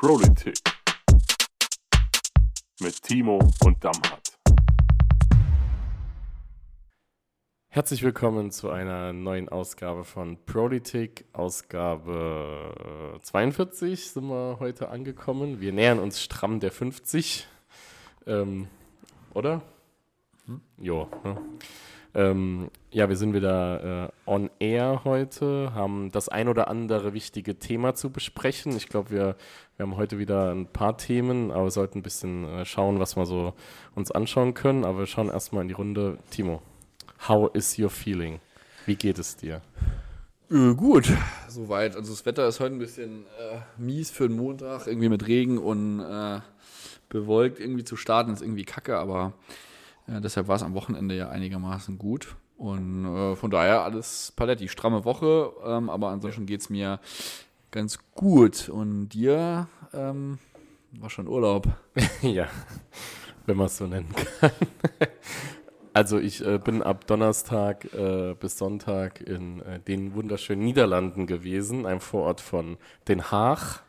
Politik mit Timo und Damhardt. Herzlich willkommen zu einer neuen Ausgabe von Politik. Ausgabe 42 sind wir heute angekommen. Wir nähern uns stramm der 50. Ähm, oder? Hm? Jo. Ne? Ähm, ja, wir sind wieder äh, on air heute, haben das ein oder andere wichtige Thema zu besprechen. Ich glaube, wir, wir haben heute wieder ein paar Themen, aber sollten ein bisschen äh, schauen, was wir so uns anschauen können. Aber wir schauen erstmal in die Runde. Timo, how is your feeling? Wie geht es dir? Äh, gut, soweit. Also das Wetter ist heute ein bisschen äh, mies für den Montag, irgendwie mit Regen und äh, bewolkt irgendwie zu starten, ist irgendwie kacke, aber äh, deshalb war es am Wochenende ja einigermaßen gut. Und äh, von daher alles Paletti. Stramme Woche, ähm, aber ansonsten geht es mir ganz gut. Und dir ähm, war schon Urlaub. ja, wenn man es so nennen kann. Also ich äh, bin ab Donnerstag äh, bis Sonntag in äh, den wunderschönen Niederlanden gewesen, einem Vorort von Den Haag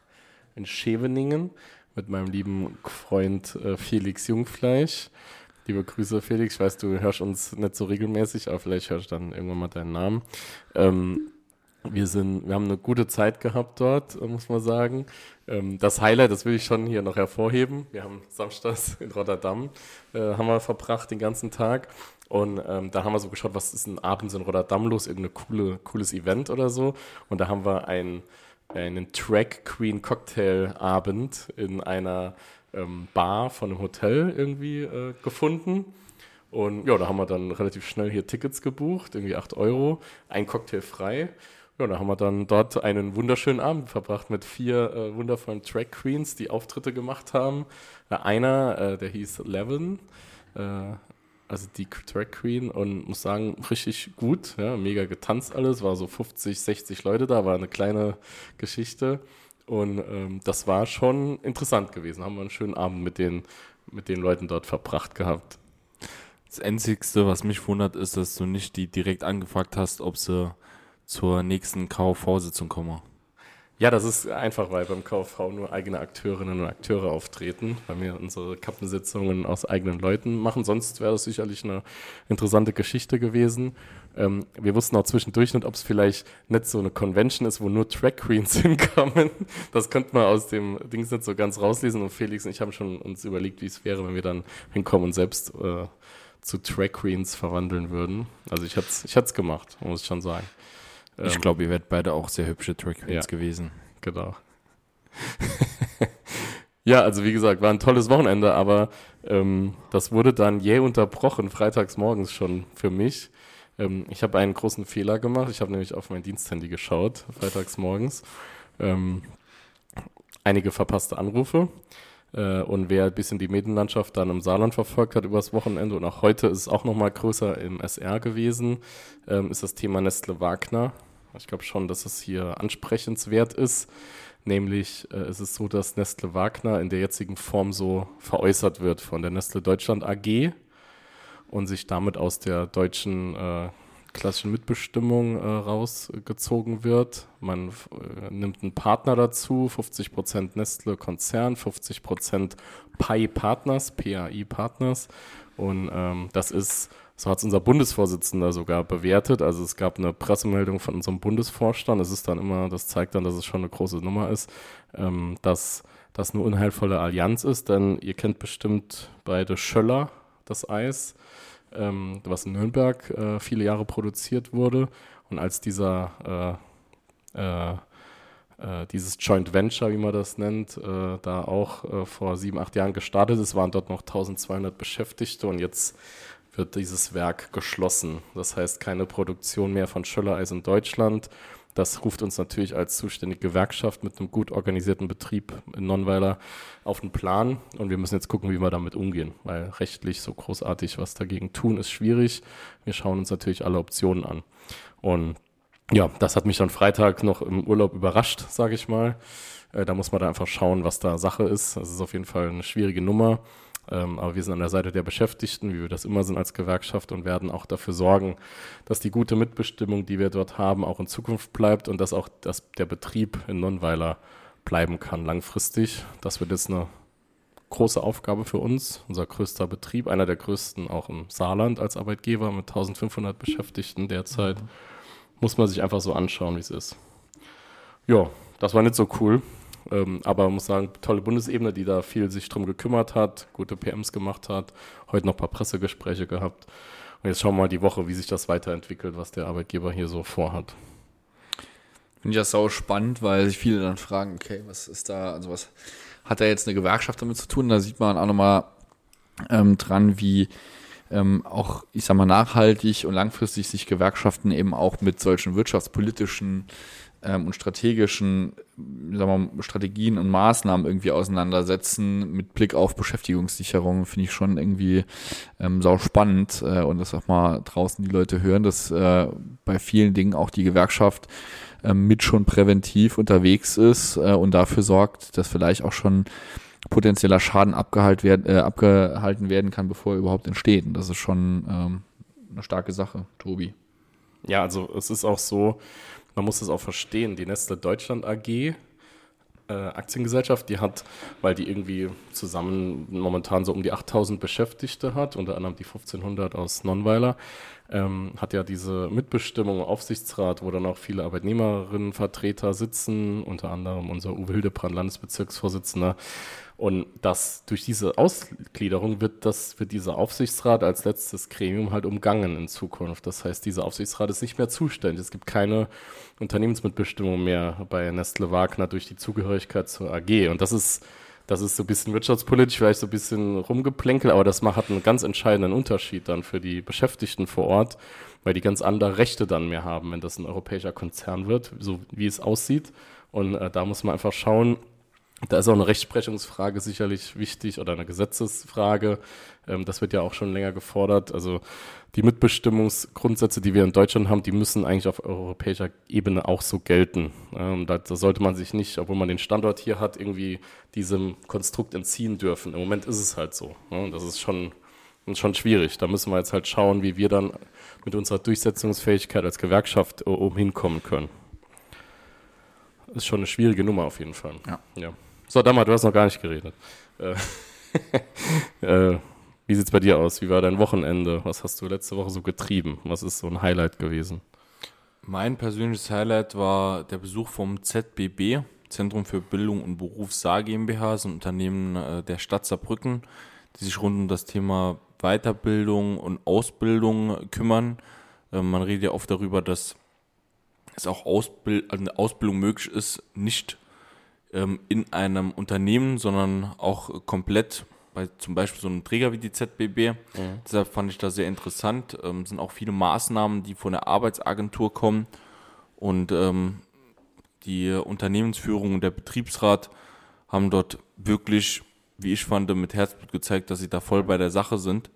in Scheveningen mit meinem lieben Freund äh, Felix Jungfleisch. Liebe Grüße, Felix. Ich weiß, du hörst uns nicht so regelmäßig, aber vielleicht hörst du dann irgendwann mal deinen Namen. Ähm, wir sind, wir haben eine gute Zeit gehabt dort, muss man sagen. Ähm, das Highlight, das will ich schon hier noch hervorheben. Wir haben samstags in Rotterdam, äh, haben wir verbracht den ganzen Tag. Und ähm, da haben wir so geschaut, was ist ein abends in Rotterdam los, irgendein coole, cooles Event oder so. Und da haben wir ein, einen Track Queen Cocktail Abend in einer ähm, Bar von einem Hotel irgendwie äh, gefunden. Und ja, da haben wir dann relativ schnell hier Tickets gebucht, irgendwie 8 Euro, ein Cocktail frei. Ja, da haben wir dann dort einen wunderschönen Abend verbracht mit vier äh, wundervollen Track Queens, die Auftritte gemacht haben. Äh, einer, der hieß Levin, äh, also die Track Queen, und muss sagen, richtig gut, ja, mega getanzt alles, war so 50, 60 Leute da, war eine kleine Geschichte. Und ähm, das war schon interessant gewesen. Haben wir einen schönen Abend mit den, mit den Leuten dort verbracht gehabt. Das Einzigste, was mich wundert, ist, dass du nicht die direkt angefragt hast, ob sie zur nächsten KV-Sitzung kommen. Ja, das ist einfach, weil beim KV nur eigene Akteurinnen und Akteure auftreten, weil wir unsere Kappensitzungen aus eigenen Leuten machen. Sonst wäre das sicherlich eine interessante Geschichte gewesen. Ähm, wir wussten auch zwischendurch nicht, ob es vielleicht nicht so eine Convention ist, wo nur Track Queens hinkommen. Das könnte man aus dem Dings nicht so ganz rauslesen. Und Felix und ich haben schon uns überlegt, wie es wäre, wenn wir dann hinkommen und selbst äh, zu Track Queens verwandeln würden. Also ich hätte es ich gemacht, muss ich schon sagen. Ich ähm, glaube, ihr werdet beide auch sehr hübsche Track Queens ja, gewesen. Genau. ja, also wie gesagt, war ein tolles Wochenende, aber ähm, das wurde dann jäh unterbrochen, freitags morgens schon für mich. Ähm, ich habe einen großen Fehler gemacht. Ich habe nämlich auf mein Diensthandy geschaut, freitags morgens. Ähm, einige verpasste Anrufe. Äh, und wer ein bisschen die Medienlandschaft dann im Saarland verfolgt hat übers Wochenende und auch heute ist es auch nochmal größer im SR gewesen, ähm, ist das Thema Nestle Wagner. Ich glaube schon, dass es hier ansprechenswert ist. Nämlich äh, ist es so, dass Nestle Wagner in der jetzigen Form so veräußert wird von der Nestle Deutschland AG und sich damit aus der deutschen äh, klassischen Mitbestimmung äh, rausgezogen wird. Man äh, nimmt einen Partner dazu, 50% Nestle Konzern, 50% PAI Partners, PAI Partners. Und ähm, das ist, so hat es unser Bundesvorsitzender sogar bewertet. Also es gab eine Pressemeldung von unserem Bundesvorstand. Es ist dann immer, das zeigt dann, dass es schon eine große Nummer ist, ähm, dass das eine unheilvolle Allianz ist. Denn ihr kennt bestimmt beide Schöller, das Eis ähm, was in Nürnberg äh, viele Jahre produziert wurde. Und als dieser äh, äh, äh dieses Joint Venture, wie man das nennt, äh, da auch vor sieben, acht Jahren gestartet ist, waren dort noch 1200 Beschäftigte und jetzt wird dieses Werk geschlossen. Das heißt, keine Produktion mehr von Schöllereis in Deutschland das ruft uns natürlich als zuständige Gewerkschaft mit einem gut organisierten Betrieb in Nonnweiler auf den Plan. Und wir müssen jetzt gucken, wie wir damit umgehen, weil rechtlich so großartig was dagegen tun ist schwierig. Wir schauen uns natürlich alle Optionen an. Und ja, das hat mich am Freitag noch im Urlaub überrascht, sage ich mal. Äh, da muss man da einfach schauen, was da Sache ist. Das ist auf jeden Fall eine schwierige Nummer. Ähm, aber wir sind an der Seite der Beschäftigten, wie wir das immer sind als Gewerkschaft und werden auch dafür sorgen, dass die gute Mitbestimmung, die wir dort haben, auch in Zukunft bleibt und dass auch das, der Betrieb in Nonnweiler bleiben kann langfristig. Das wird jetzt eine große Aufgabe für uns, unser größter Betrieb, einer der größten auch im Saarland als Arbeitgeber mit 1500 Beschäftigten derzeit. Muss man sich einfach so anschauen, wie es ist. Ja, das war nicht so cool. Ähm, aber muss sagen, tolle Bundesebene, die da viel sich drum gekümmert hat, gute PMs gemacht hat, heute noch ein paar Pressegespräche gehabt. Und jetzt schauen wir mal die Woche, wie sich das weiterentwickelt, was der Arbeitgeber hier so vorhat. Finde ich das sau spannend, weil sich viele dann fragen, okay, was ist da, also was hat da jetzt eine Gewerkschaft damit zu tun? Da sieht man auch nochmal ähm, dran, wie ähm, auch, ich sag mal, nachhaltig und langfristig sich Gewerkschaften eben auch mit solchen wirtschaftspolitischen ähm, und strategischen sagen wir, Strategien und Maßnahmen irgendwie auseinandersetzen mit Blick auf Beschäftigungssicherung, finde ich schon irgendwie ähm, sau spannend äh, und das auch mal draußen die Leute hören, dass äh, bei vielen Dingen auch die Gewerkschaft äh, mit schon präventiv unterwegs ist äh, und dafür sorgt, dass vielleicht auch schon potenzieller Schaden abgehalten werden, äh, abgehalten werden kann, bevor er überhaupt entsteht. Und das ist schon ähm, eine starke Sache, Tobi. Ja, also es ist auch so, man muss es auch verstehen, die Nestle Deutschland AG, äh, Aktiengesellschaft, die hat, weil die irgendwie zusammen momentan so um die 8000 Beschäftigte hat, unter anderem die 1500 aus Nonnweiler, ähm, hat ja diese Mitbestimmung im Aufsichtsrat, wo dann auch viele Arbeitnehmerinnenvertreter sitzen, unter anderem unser Uwe Hildebrand, Landesbezirksvorsitzender. Und das durch diese Ausgliederung wird das wird dieser Aufsichtsrat als letztes Gremium halt umgangen in Zukunft. Das heißt, dieser Aufsichtsrat ist nicht mehr zuständig. Es gibt keine Unternehmensmitbestimmung mehr bei Nestle Wagner durch die Zugehörigkeit zur AG. Und das ist das ist so ein bisschen wirtschaftspolitisch, vielleicht so ein bisschen rumgeplänkel, aber das macht einen ganz entscheidenden Unterschied dann für die Beschäftigten vor Ort, weil die ganz andere Rechte dann mehr haben, wenn das ein europäischer Konzern wird, so wie es aussieht. Und äh, da muss man einfach schauen, da ist auch eine Rechtsprechungsfrage sicherlich wichtig oder eine Gesetzesfrage. Ähm, das wird ja auch schon länger gefordert. Also die Mitbestimmungsgrundsätze, die wir in Deutschland haben, die müssen eigentlich auf europäischer Ebene auch so gelten. Ähm, da, sollte man sich nicht, obwohl man den Standort hier hat, irgendwie diesem Konstrukt entziehen dürfen. Im Moment ist es halt so. Ne? Das ist schon, schon schwierig. Da müssen wir jetzt halt schauen, wie wir dann mit unserer Durchsetzungsfähigkeit als Gewerkschaft um hinkommen können. Ist schon eine schwierige Nummer auf jeden Fall. Ja. ja. So, Dammer, du hast noch gar nicht geredet. Äh, äh, wie sieht's bei dir aus? Wie war dein Wochenende? Was hast du letzte Woche so getrieben? Was ist so ein Highlight gewesen? Mein persönliches Highlight war der Besuch vom ZBB, Zentrum für Bildung und Beruf Saar GmbH, so ein Unternehmen äh, der Stadt Saarbrücken, die sich rund um das Thema Weiterbildung und Ausbildung kümmern. Äh, man redet ja oft darüber, dass es auch Ausbild also eine Ausbildung möglich ist, nicht ähm, in einem Unternehmen, sondern auch komplett bei zum Beispiel so einem Träger wie die ZBB. Mhm. Deshalb fand ich das sehr interessant. Ähm, sind auch viele Maßnahmen, die von der Arbeitsagentur kommen und ähm, die Unternehmensführung und der Betriebsrat haben dort wirklich, wie ich fand, mit Herzblut gezeigt, dass sie da voll bei der Sache sind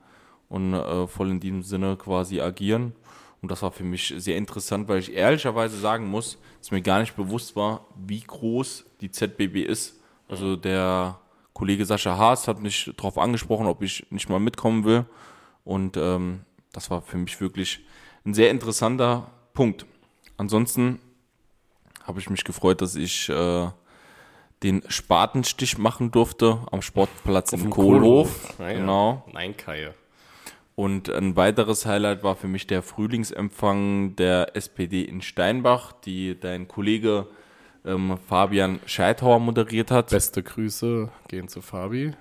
und äh, voll in diesem Sinne quasi agieren. Und das war für mich sehr interessant, weil ich ehrlicherweise sagen muss, dass mir gar nicht bewusst war, wie groß die ZBB ist. Also der Kollege Sascha Haas hat mich darauf angesprochen, ob ich nicht mal mitkommen will. Und ähm, das war für mich wirklich ein sehr interessanter Punkt. Ansonsten habe ich mich gefreut, dass ich äh, den Spatenstich machen durfte am Sportplatz Auf im Kohlhof. Kohlhof. Ja, genau. Nein, Kai. Und ein weiteres Highlight war für mich der Frühlingsempfang der SPD in Steinbach, die dein Kollege ähm, Fabian Scheithauer moderiert hat. Beste Grüße gehen zu Fabi.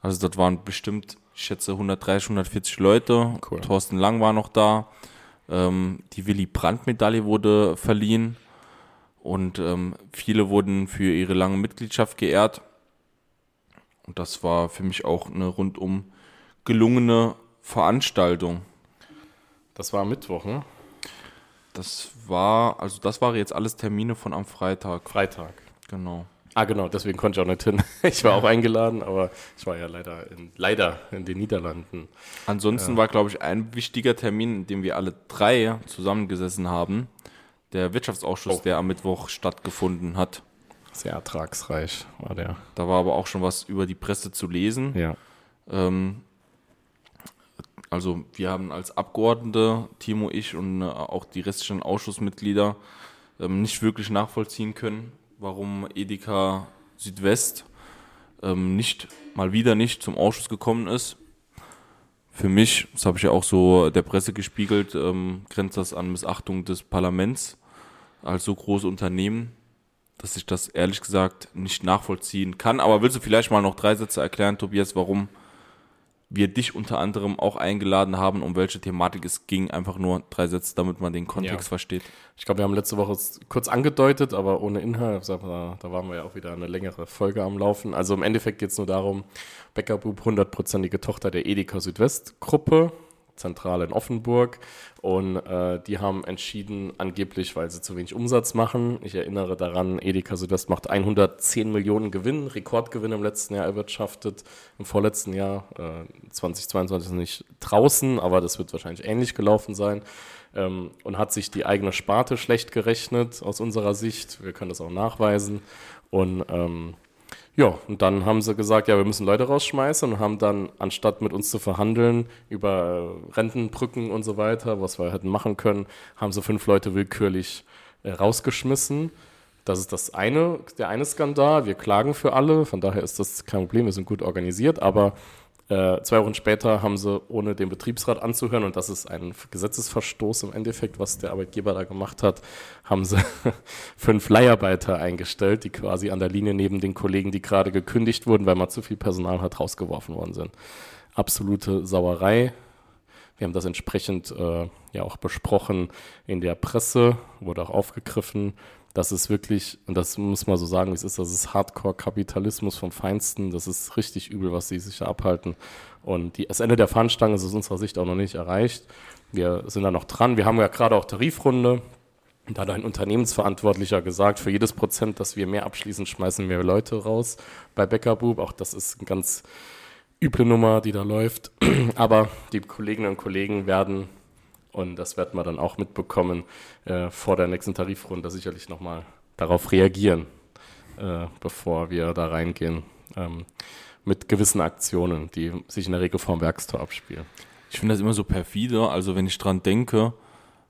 Also dort waren bestimmt, ich schätze, 130, 140 Leute. Cool. Thorsten Lang war noch da. Ähm, die Willy Brandt-Medaille wurde verliehen. Und ähm, viele wurden für ihre lange Mitgliedschaft geehrt. Und das war für mich auch eine rundum gelungene Veranstaltung. Das war Mittwoch, ne? Das war, also das waren jetzt alles Termine von am Freitag. Freitag. Genau. Ah, genau, deswegen konnte ich auch nicht hin. Ich war auch eingeladen, aber ich war ja leider in, leider in den Niederlanden. Ansonsten ja. war, glaube ich, ein wichtiger Termin, in dem wir alle drei zusammengesessen haben, der Wirtschaftsausschuss, oh. der am Mittwoch stattgefunden hat. Sehr ertragsreich war der. Da war aber auch schon was über die Presse zu lesen. Ja. Ähm, also wir haben als Abgeordnete, Timo, ich und äh, auch die restlichen Ausschussmitglieder ähm, nicht wirklich nachvollziehen können, warum Edeka Südwest ähm, nicht mal wieder nicht zum Ausschuss gekommen ist. Für mich, das habe ich ja auch so der Presse gespiegelt, ähm, grenzt das an Missachtung des Parlaments als so große Unternehmen, dass ich das ehrlich gesagt nicht nachvollziehen kann. Aber willst du vielleicht mal noch drei Sätze erklären, Tobias, warum wir dich unter anderem auch eingeladen haben, um welche Thematik es ging. Einfach nur drei Sätze, damit man den Kontext Ja. versteht. Ich glaube, wir haben letzte Woche kurz angedeutet, aber ohne Inhalt. Da waren wir ja auch wieder eine längere Folge am Laufen. Also im Endeffekt geht es nur darum, Bäcker Bub, hundertprozentige Tochter der Edeka Südwest-Gruppe, zentral in Offenburg. Und äh, die haben entschieden, angeblich, weil sie zu wenig Umsatz machen. Ich erinnere daran, Edeka Südwest macht 110 Millionen Gewinn, Rekordgewinn im letzten Jahr erwirtschaftet. Im vorletzten Jahr, äh, 2022 ist nicht draußen, aber das wird wahrscheinlich ähnlich gelaufen sein ähm, und hat sich die eigene Sparte schlecht gerechnet aus unserer Sicht. Wir können das auch nachweisen. Und ähm, ja, und dann haben sie gesagt, ja, wir müssen Leute rausschmeißen und haben dann, anstatt mit uns zu verhandeln über äh, Rentenbrücken und so weiter, was wir hätten machen können, haben sie fünf Leute willkürlich äh, rausgeschmissen. Das ist das eine, der eine Skandal. Wir klagen für alle, von daher ist das kein Problem, wir sind gut organisiert, aber äh, zwei Wochen später haben sie, ohne den Betriebsrat anzuhören, und das ist ein Gesetzesverstoß im Endeffekt, was der Arbeitgeber da gemacht hat, haben sie fünf Leiharbeiter eingestellt, die quasi an der Linie neben den Kollegen, die gerade gekündigt wurden, weil man zu viel Personal hat, rausgeworfen worden sind. Absolute Sauerei. Wir haben das entsprechend äh, ja auch besprochen in der Presse, wurde auch aufgegriffen. Das ist wirklich, und das muss man so sagen, wie es ist, das ist Hardcore-Kapitalismus vom Feinsten. Das ist richtig übel, was sie sich da abhalten. Und die, das Ende der Fahnenstange ist aus unserer Sicht auch noch nicht erreicht. Wir sind da noch dran. Wir haben ja gerade auch Tarifrunde. Da hat ein Unternehmensverantwortlicher gesagt, für jedes Prozent, das wir mehr abschließen, schmeißen wir Leute raus bei Bäckerbub. Auch das ist eine ganz üble Nummer, die da läuft. Aber die Kolleginnen und Kollegen werden, und das werden wir dann auch mitbekommen, äh, vor der nächsten Tarifrunde sicherlich nochmal darauf reagieren, äh, bevor wir da reingehen. Ähm, mit gewissen Aktionen, die sich in der Regel vorm Werkstor abspielen. Ich finde das immer so perfide. Also wenn ich dran denke,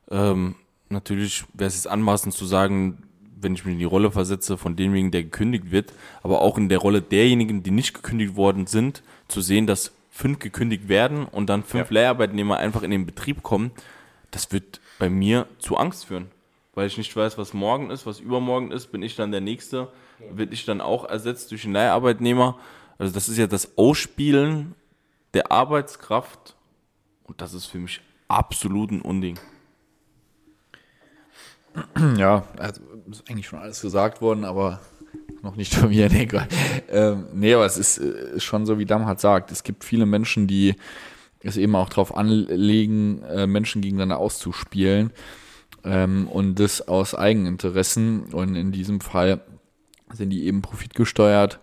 ähm, natürlich wäre es jetzt anmaßend zu sagen, wenn ich mich in die Rolle versetze von demjenigen, der gekündigt wird, aber auch in der Rolle derjenigen, die nicht gekündigt worden sind, zu sehen, dass fünf gekündigt werden und dann fünf Ja. Leiharbeitnehmer einfach in den Betrieb kommen, das wird bei mir zu Angst führen. Weil ich nicht weiß, was morgen ist, was übermorgen ist, bin ich dann der Nächste, wird ich dann auch ersetzt durch einen Leiharbeitnehmer. Also das ist ja das Ausspielen der Arbeitskraft und das ist für mich absolut ein Unding. Ja, also ist eigentlich schon alles gesagt worden, aber noch nicht von mir. Nee, ähm, nee aber es ist, äh, ist schon so, wie Damhat sagt. Es gibt viele Menschen, die es eben auch darauf anlegen, äh, Menschen gegeneinander auszuspielen. Ähm, und das aus Eigeninteressen. Und in diesem Fall sind die eben profitgesteuert.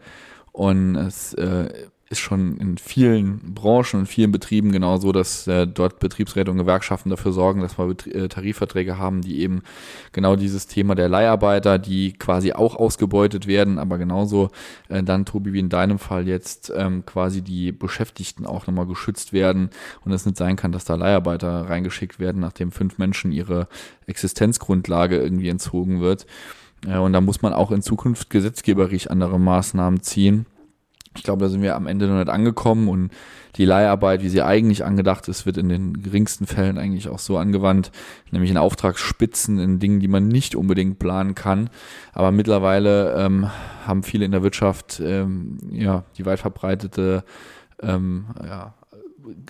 Und es äh, ist schon in vielen Branchen und vielen Betrieben genau so, dass äh, dort Betriebsräte und Gewerkschaften dafür sorgen, dass wir Betrie äh, Tarifverträge haben, die eben genau dieses Thema der Leiharbeiter, die quasi auch ausgebeutet werden, aber genauso äh, dann, Tobi, wie in deinem Fall jetzt ähm, quasi die Beschäftigten auch nochmal geschützt werden und es nicht sein kann, dass da Leiharbeiter reingeschickt werden, nachdem fünf Menschen ihre Existenzgrundlage irgendwie entzogen wird. Äh, und da muss man auch in Zukunft gesetzgeberisch andere Maßnahmen ziehen. Ich glaube, da sind wir am Ende noch nicht angekommen und die Leiharbeit, wie sie eigentlich angedacht ist, wird in den geringsten Fällen eigentlich auch so angewandt, nämlich in Auftragsspitzen, in Dingen, die man nicht unbedingt planen kann. Aber mittlerweile ähm, haben viele in der Wirtschaft ähm, ja die weit verbreitete ähm, ja,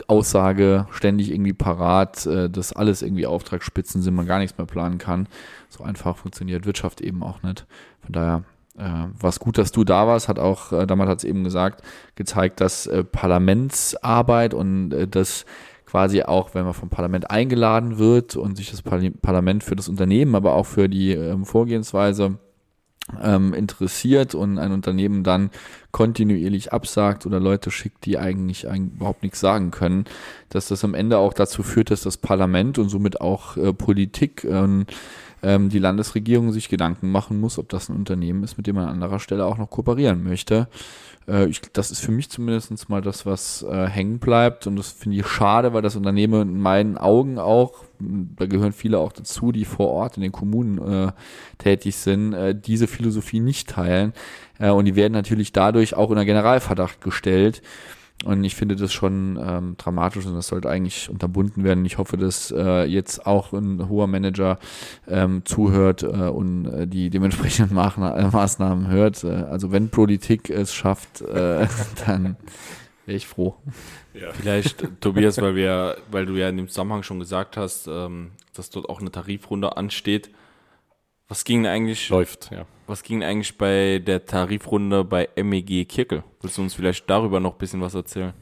Aussage ständig irgendwie parat, äh, dass alles irgendwie Auftragsspitzen sind, man gar nichts mehr planen kann. So einfach funktioniert Wirtschaft eben auch nicht. Von daher äh, war es gut, dass du da warst, hat auch, äh, damals hat es eben gesagt, gezeigt, dass äh, Parlamentsarbeit und äh, das quasi auch, wenn man vom Parlament eingeladen wird und sich das Parli- Parlament für das Unternehmen, aber auch für die ähm, Vorgehensweise ähm, interessiert und ein Unternehmen dann kontinuierlich absagt oder Leute schickt, die eigentlich, eigentlich überhaupt nichts sagen können, dass das am Ende auch dazu führt, dass das Parlament und somit auch äh, Politik ähm, ähm, die Landesregierung sich Gedanken machen muss, ob das ein Unternehmen ist, mit dem man an anderer Stelle auch noch kooperieren möchte. Äh, ich, das ist für mich zumindest mal das, was äh, hängen bleibt. Und das finde ich schade, weil das Unternehmen in meinen Augen auch, da gehören viele auch dazu, die vor Ort in den Kommunen äh, tätig sind, äh, diese Philosophie nicht teilen. Äh, und die werden natürlich dadurch auch unter Generalverdacht gestellt. Und ich finde das schon ähm, dramatisch und das sollte eigentlich unterbunden werden. Ich hoffe, dass äh, jetzt auch ein hoher Manager ähm, zuhört äh, und äh, die dementsprechenden Maßna Maßnahmen hört. Äh, also wenn Politik es schafft, äh, dann wäre ich froh. Ja. Vielleicht, Tobias, weil wir, weil du ja in dem Zusammenhang schon gesagt hast, ähm, dass dort auch eine Tarifrunde ansteht. Was ging eigentlich? Läuft, ja. Was ging eigentlich bei der Tarifrunde bei MEG Kirkel? Willst du uns vielleicht darüber noch ein bisschen was erzählen?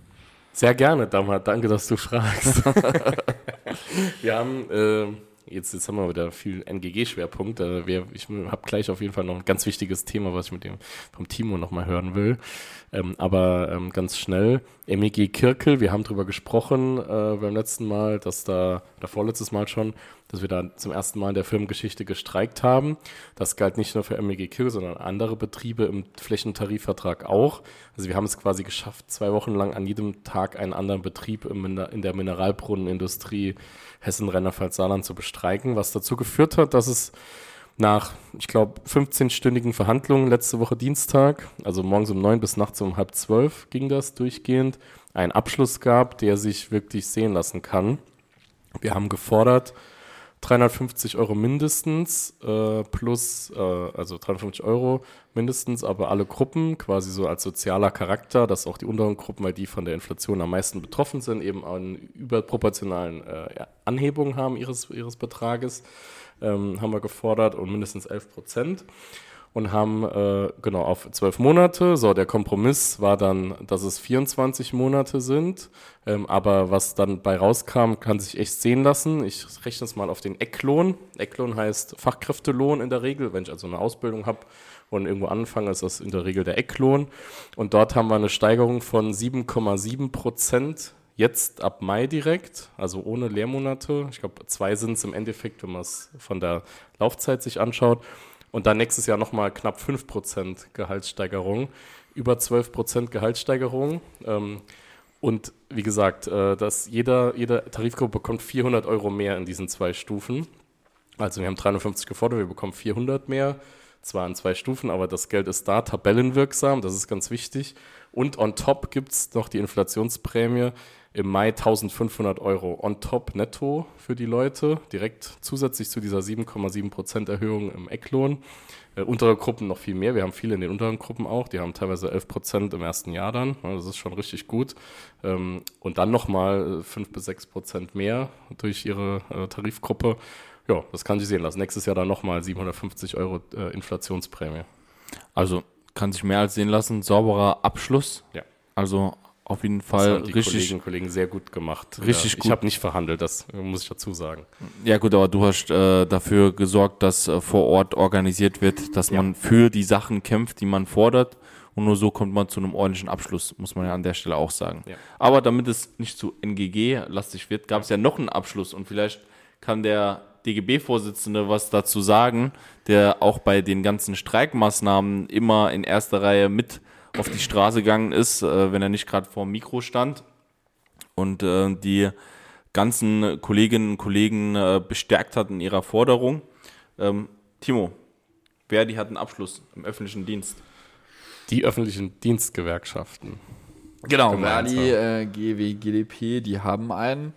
Sehr gerne, Damhat. Danke, dass du fragst. wir haben, äh, jetzt, jetzt haben wir wieder viel NGG-Schwerpunkt. Äh, ich habe gleich auf jeden Fall noch ein ganz wichtiges Thema, was ich mit dem vom Timo nochmal hören will. Ähm, aber ähm, ganz schnell, MEG Kirkel, wir haben darüber gesprochen äh, beim letzten Mal, dass da, oder vorletztes Mal schon, dass wir da zum ersten Mal in der Firmengeschichte gestreikt haben. Das galt nicht nur für MEG Kill, sondern andere Betriebe im Flächentarifvertrag auch. Also wir haben es quasi geschafft, zwei Wochen lang an jedem Tag einen anderen Betrieb in der Mineralbrunnenindustrie Hessen, Rheinland-Pfalz, Saarland zu bestreiken, was dazu geführt hat, dass es nach, ich glaube, 15-stündigen Verhandlungen letzte Woche Dienstag, also morgens um neun bis nachts um halb zwölf ging das durchgehend, einen Abschluss gab, der sich wirklich sehen lassen kann. Wir haben gefordert, 350 Euro mindestens äh, plus, äh, also 350 Euro mindestens, aber alle Gruppen quasi so als sozialer Charakter, dass auch die unteren Gruppen, weil die von der Inflation am meisten betroffen sind, eben einen überproportionalen äh, Anhebung haben ihres, ihres Betrages, ähm, haben wir gefordert und mindestens 11 Prozent und haben äh, genau auf zwölf Monate. So, der Kompromiss war dann, dass es 24 Monate sind. Ähm, aber was dann bei rauskam, kann sich echt sehen lassen. Ich rechne es mal auf den Ecklohn. Ecklohn heißt Fachkräftelohn in der Regel. Wenn ich also eine Ausbildung habe und irgendwo anfange, ist das in der Regel der Ecklohn. Und dort haben wir eine Steigerung von 7,7 Prozent jetzt ab Mai direkt, also ohne Lehrmonate. Ich glaube, zwei sind es im Endeffekt, wenn man es von der Laufzeit sich anschaut. Und dann nächstes Jahr nochmal knapp 5% Gehaltssteigerung, über 12% Gehaltssteigerung. Ähm, und wie gesagt, äh, dass jeder, jede Tarifgruppe bekommt 400 Euro mehr in diesen zwei Stufen. Also wir haben 350 gefordert, wir bekommen 400 mehr, zwar in zwei Stufen, aber das Geld ist da, tabellenwirksam, das ist ganz wichtig. Und on top gibt es noch die Inflationsprämie, im Mai 1500 Euro on top netto für die Leute, direkt zusätzlich zu dieser 7,7% Erhöhung im Ecklohn. Äh, untere Gruppen noch viel mehr. Wir haben viele in den unteren Gruppen auch. Die haben teilweise 11% im ersten Jahr dann. Das ist schon richtig gut. Ähm, und dann nochmal 5 äh, bis 6% mehr durch ihre äh, Tarifgruppe. Ja, das kann sich sehen lassen. Nächstes Jahr dann nochmal 750 Euro äh, Inflationsprämie. Also kann sich mehr als sehen lassen. Sauberer Abschluss. Ja. Also auf jeden Fall das haben die richtig. Kolleginnen und Kollegen sehr gut gemacht. Richtig ja, gut. Ich habe nicht verhandelt, das muss ich dazu sagen. Ja gut, aber du hast äh, dafür gesorgt, dass äh, vor Ort organisiert wird, dass Ja. man für die Sachen kämpft, die man fordert. Und nur so kommt man zu einem ordentlichen Abschluss, muss man ja an der Stelle auch sagen. Ja. Aber damit es nicht zu NGG-lastig wird, gab es ja noch einen Abschluss und vielleicht kann der DGB-Vorsitzende was dazu sagen, der auch bei den ganzen Streikmaßnahmen immer in erster Reihe mit auf die Straße gegangen ist, äh, wenn er nicht gerade vor dem Mikro stand und äh, die ganzen Kolleginnen und Kollegen äh, bestärkt hat in ihrer Forderung. Ähm, Timo, Verdi hat einen Abschluss im öffentlichen Dienst. Die öffentlichen Dienstgewerkschaften. Genau. Verdi, äh, GW, GDP, die haben einen.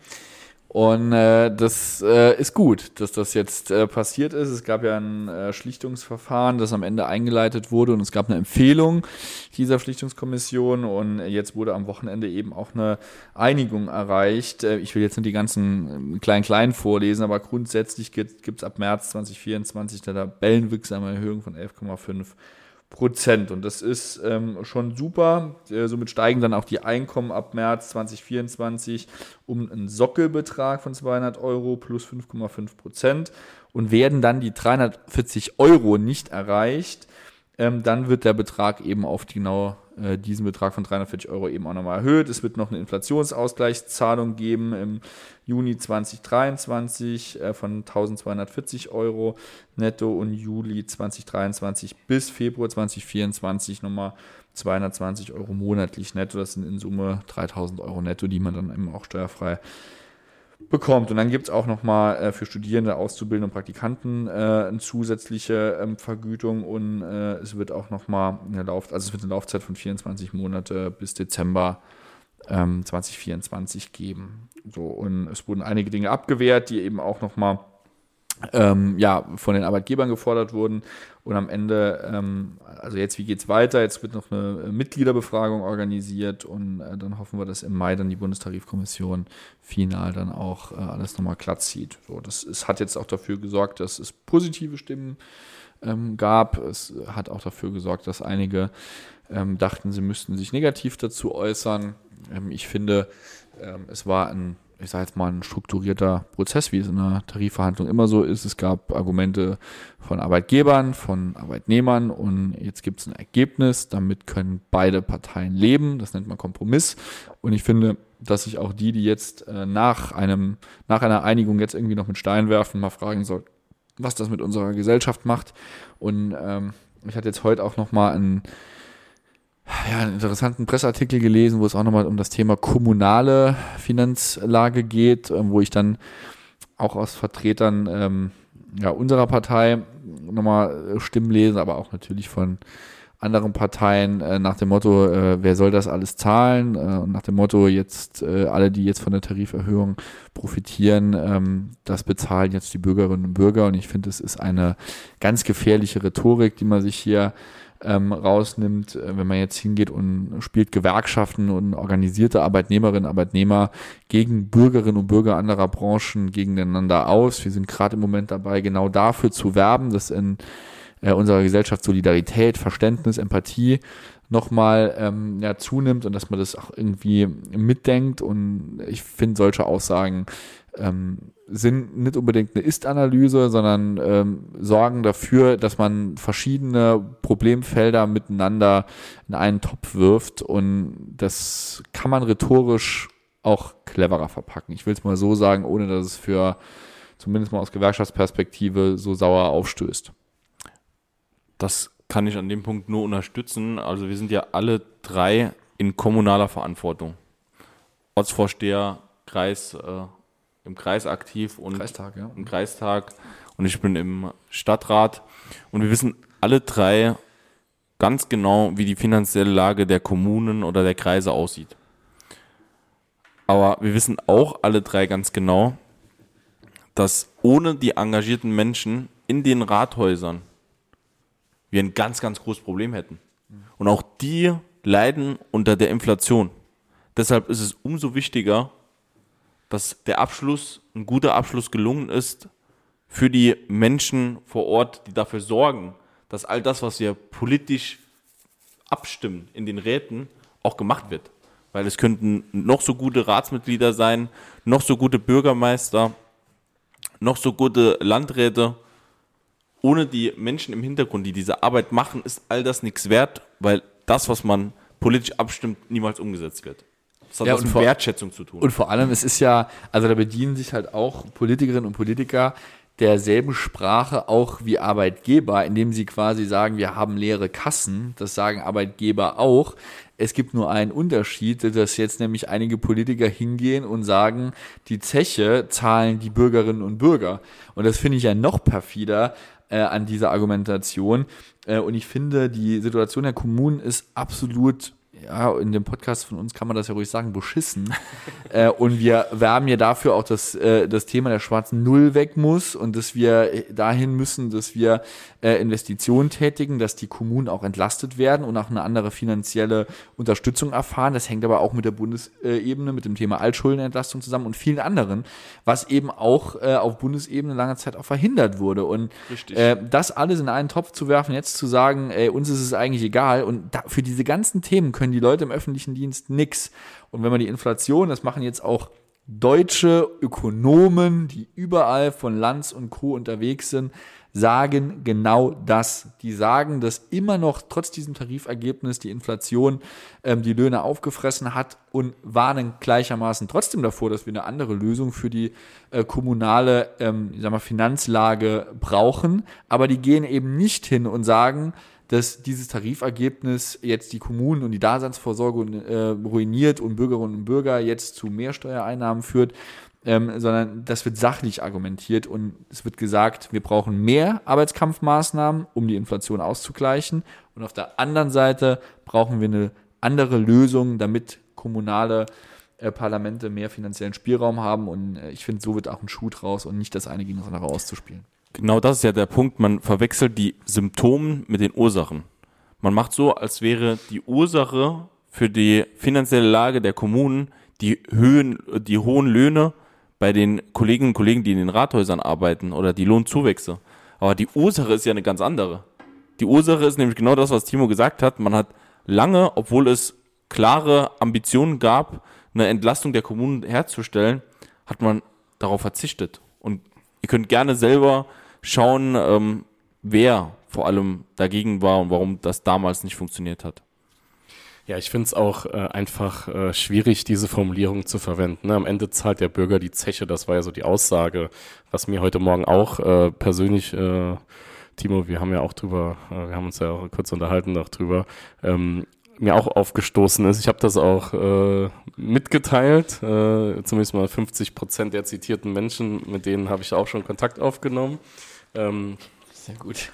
Und äh, das äh, ist gut, dass das jetzt äh, passiert ist. Es gab ja ein äh, Schlichtungsverfahren, das am Ende eingeleitet wurde und es gab eine Empfehlung dieser Schlichtungskommission und jetzt wurde am Wochenende eben auch eine Einigung erreicht. Äh, ich will jetzt nicht die ganzen kleinen-kleinen vorlesen, aber grundsätzlich gibt es ab März 2024 eine tabellenwirksame Erhöhung von 11,5 Prozent. Und das ist ähm, schon super. Äh, somit steigen dann auch die Einkommen ab März 2024 um einen Sockelbetrag von 200 Euro plus 5,5 Prozent und werden dann die 340 Euro nicht erreicht, ähm, dann wird der Betrag eben auf genau äh, diesen Betrag von 340 Euro eben auch nochmal erhöht. Es wird noch eine Inflationsausgleichszahlung geben im Juni 2023 äh, von 1240 Euro netto und Juli 2023 bis Februar 2024 nochmal 220 Euro monatlich netto. Das sind in Summe 3000 Euro netto, die man dann eben auch steuerfrei bekommt. Und dann gibt es auch nochmal äh, für Studierende, Auszubildende und Praktikanten äh, eine zusätzliche ähm, Vergütung und äh, es wird auch nochmal eine Lauf also es wird eine Laufzeit von 24 Monate bis Dezember ähm, 2024 geben. So, und es wurden einige Dinge abgewehrt, die eben auch nochmal ähm, ja, von den Arbeitgebern gefordert wurden. Und am Ende, ähm, also jetzt, wie geht es weiter? Jetzt wird noch eine Mitgliederbefragung organisiert und äh, dann hoffen wir, dass im Mai dann die Bundestarifkommission final dann auch äh, alles nochmal glatt zieht. So, das ist, hat jetzt auch dafür gesorgt, dass es positive Stimmen ähm, gab. Es hat auch dafür gesorgt, dass einige ähm, dachten, sie müssten sich negativ dazu äußern. Ähm, ich finde, ähm, es war ein ich sage jetzt mal, ein strukturierter Prozess, wie es in einer Tarifverhandlung immer so ist. Es gab Argumente von Arbeitgebern, von Arbeitnehmern und jetzt gibt es ein Ergebnis. Damit können beide Parteien leben. Das nennt man Kompromiss. Und ich finde, dass sich auch die, die jetzt äh, nach einem, nach einer Einigung jetzt irgendwie noch mit Stein werfen, mal fragen soll, was das mit unserer Gesellschaft macht. Und ähm, ich hatte jetzt heute auch noch mal ein ja, einen interessanten Presseartikel gelesen, wo es auch nochmal um das Thema kommunale Finanzlage geht, ähm, wo ich dann auch aus Vertretern ähm, ja, unserer Partei nochmal äh, Stimmen lese, aber auch natürlich von anderen Parteien äh, nach dem Motto, äh, wer soll das alles zahlen? Äh, nach dem Motto, jetzt äh, alle, die jetzt von der Tariferhöhung profitieren, ähm, das bezahlen jetzt die Bürgerinnen und Bürger. Und ich finde, es ist eine ganz gefährliche Rhetorik, die man sich hier ähm, rausnimmt, äh, wenn man jetzt hingeht und spielt Gewerkschaften und organisierte Arbeitnehmerinnen, Arbeitnehmer gegen Bürgerinnen und Bürger anderer Branchen gegeneinander aus. Wir sind gerade im Moment dabei, genau dafür zu werben, dass in äh, unserer Gesellschaft Solidarität, Verständnis, Empathie nochmal ähm, ja, zunimmt und dass man das auch irgendwie mitdenkt. Und ich finde solche Aussagen ähm, sind nicht unbedingt eine Ist-Analyse, sondern ähm, sorgen dafür, dass man verschiedene Problemfelder miteinander in einen Topf wirft und das kann man rhetorisch auch cleverer verpacken. Ich will es mal so sagen, ohne dass es für zumindest mal aus Gewerkschaftsperspektive so sauer aufstößt. Das kann ich an dem Punkt nur unterstützen. Also wir sind ja alle drei in kommunaler Verantwortung. Ortsvorsteher, Kreis, äh, im Kreis aktiv und Kreistag, ja. im Kreistag und ich bin im Stadtrat und wir wissen alle drei ganz genau, wie die finanzielle Lage der Kommunen oder der Kreise aussieht. Aber wir wissen auch alle drei ganz genau, dass ohne die engagierten Menschen in den Rathäusern wir ein ganz, ganz großes Problem hätten. Und auch die leiden unter der Inflation. Deshalb ist es umso wichtiger, dass der Abschluss, ein guter Abschluss gelungen ist für die Menschen vor Ort, die dafür sorgen, dass all das, was wir politisch abstimmen in den Räten, auch gemacht wird. Weil es könnten noch so gute Ratsmitglieder sein, noch so gute Bürgermeister, noch so gute Landräte. Ohne die Menschen im Hintergrund, die diese Arbeit machen, ist all das nichts wert, weil das, was man politisch abstimmt, niemals umgesetzt wird. Das hat Ja, was und mit vor- Wertschätzung zu tun. Und vor allem, es ist ja, also da bedienen sich halt auch Politikerinnen und Politiker derselben Sprache auch wie Arbeitgeber, indem sie quasi sagen, wir haben leere Kassen. Das sagen Arbeitgeber auch. Es gibt nur einen Unterschied, dass jetzt nämlich einige Politiker hingehen und sagen, die Zeche zahlen die Bürgerinnen und Bürger. Und das finde ich ja noch perfider äh, an dieser Argumentation. Äh, und ich finde, die Situation der Kommunen ist absolut ja, in dem Podcast von uns kann man das ja ruhig sagen, beschissen. äh, und wir werben ja dafür auch, dass äh, das Thema der schwarzen Null weg muss und dass wir dahin müssen, dass wir äh, Investitionen tätigen, dass die Kommunen auch entlastet werden und auch eine andere finanzielle Unterstützung erfahren. Das hängt aber auch mit der Bundesebene, mit dem Thema Altschuldenentlastung zusammen und vielen anderen, was eben auch äh, auf Bundesebene lange Zeit auch verhindert wurde. Und äh, das alles in einen Topf zu werfen, jetzt zu sagen, ey, uns ist es eigentlich egal und da, für diese ganzen Themen können die Leute im öffentlichen Dienst nix. Und wenn man die Inflation, das machen jetzt auch deutsche Ökonomen, die überall von Lanz und Co. unterwegs sind, sagen genau das. Die sagen, dass immer noch trotz diesem Tarifergebnis die Inflation ähm, die Löhne aufgefressen hat und warnen gleichermaßen trotzdem davor, dass wir eine andere Lösung für die äh, kommunale ähm, ich sag mal, Finanzlage brauchen. Aber die gehen eben nicht hin und sagen, dass dieses Tarifergebnis jetzt die Kommunen und die Daseinsvorsorge äh, ruiniert und Bürgerinnen und Bürger jetzt zu mehr Steuereinnahmen führt, ähm, sondern das wird sachlich argumentiert und es wird gesagt, wir brauchen mehr Arbeitskampfmaßnahmen, um die Inflation auszugleichen. Und auf der anderen Seite brauchen wir eine andere Lösung, damit kommunale äh, Parlamente mehr finanziellen Spielraum haben. Und äh, ich finde, so wird auch ein Schuh draus und nicht das eine gegen das andere auszuspielen. Genau das ist ja der Punkt. Man verwechselt die Symptome mit den Ursachen. Man macht so, als wäre die Ursache für die finanzielle Lage der Kommunen die Höhen, die hohen Löhne bei den Kolleginnen und Kollegen, die in den Rathäusern arbeiten oder die Lohnzuwächse. Aber die Ursache ist ja eine ganz andere. Die Ursache ist nämlich genau das, was Timo gesagt hat. Man hat lange, obwohl es klare Ambitionen gab, eine Entlastung der Kommunen herzustellen, hat man darauf verzichtet. Und ihr könnt gerne selber schauen, ähm, wer vor allem dagegen war und warum das damals nicht funktioniert hat. Ja, ich finde es auch äh, einfach äh, schwierig, diese Formulierung zu verwenden. Ne? Am Ende zahlt der Bürger die Zeche, das war ja so die Aussage, was mir heute Morgen auch äh, persönlich, äh, Timo, wir haben ja auch drüber, äh, wir haben uns ja auch kurz unterhalten noch drüber, ähm, mir auch aufgestoßen ist. Ich habe das auch äh, mitgeteilt, äh, zumindest mal 50 Prozent der zitierten Menschen, mit denen habe ich auch schon Kontakt aufgenommen. Ähm, Sehr gut.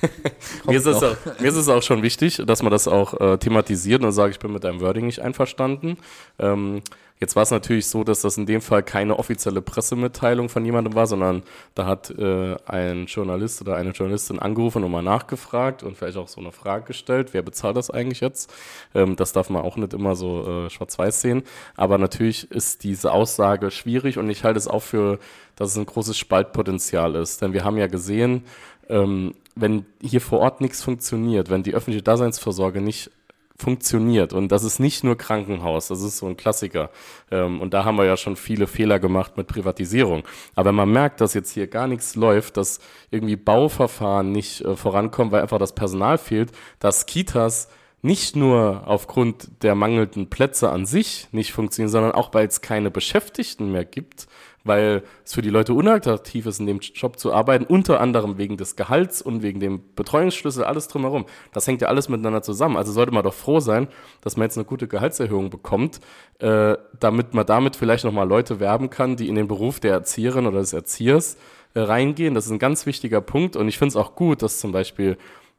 mir, ist es auch, mir ist es auch schon wichtig, dass man das auch äh, thematisiert und sage, ich bin mit deinem Wording nicht einverstanden. Ähm, jetzt war es natürlich so, dass das in dem Fall keine offizielle Pressemitteilung von jemandem war, sondern da hat äh, ein Journalist oder eine Journalistin angerufen und mal nachgefragt und vielleicht auch so eine Frage gestellt, wer bezahlt das eigentlich jetzt? Ähm, das darf man auch nicht immer so äh, schwarz-weiß sehen. Aber natürlich ist diese Aussage schwierig und ich halte es auch für, dass es ein großes Spaltpotenzial ist. Denn wir haben ja gesehen, ähm, wenn hier vor Ort nichts funktioniert, wenn die öffentliche Daseinsvorsorge nicht funktioniert und das ist nicht nur Krankenhaus, das ist so ein Klassiker ähm, und da haben wir ja schon viele Fehler gemacht mit Privatisierung. Aber wenn man merkt, dass jetzt hier gar nichts läuft, dass irgendwie Bauverfahren nicht äh, vorankommen, weil einfach das Personal fehlt, dass Kitas nicht nur aufgrund der mangelnden Plätze an sich nicht funktionieren, sondern auch weil es keine Beschäftigten mehr gibt, weil es für die Leute unattraktiv ist, in dem Job zu arbeiten, unter anderem wegen des Gehalts und wegen dem Betreuungsschlüssel, alles drumherum. Das hängt ja alles miteinander zusammen. Also sollte man doch froh sein, dass man jetzt eine gute Gehaltserhöhung bekommt, äh, damit man damit vielleicht nochmal Leute werben kann, die in den Beruf der Erzieherin oder des Erziehers äh, reingehen. Das ist ein ganz wichtiger Punkt und ich finde es auch gut, dass zum Beispiel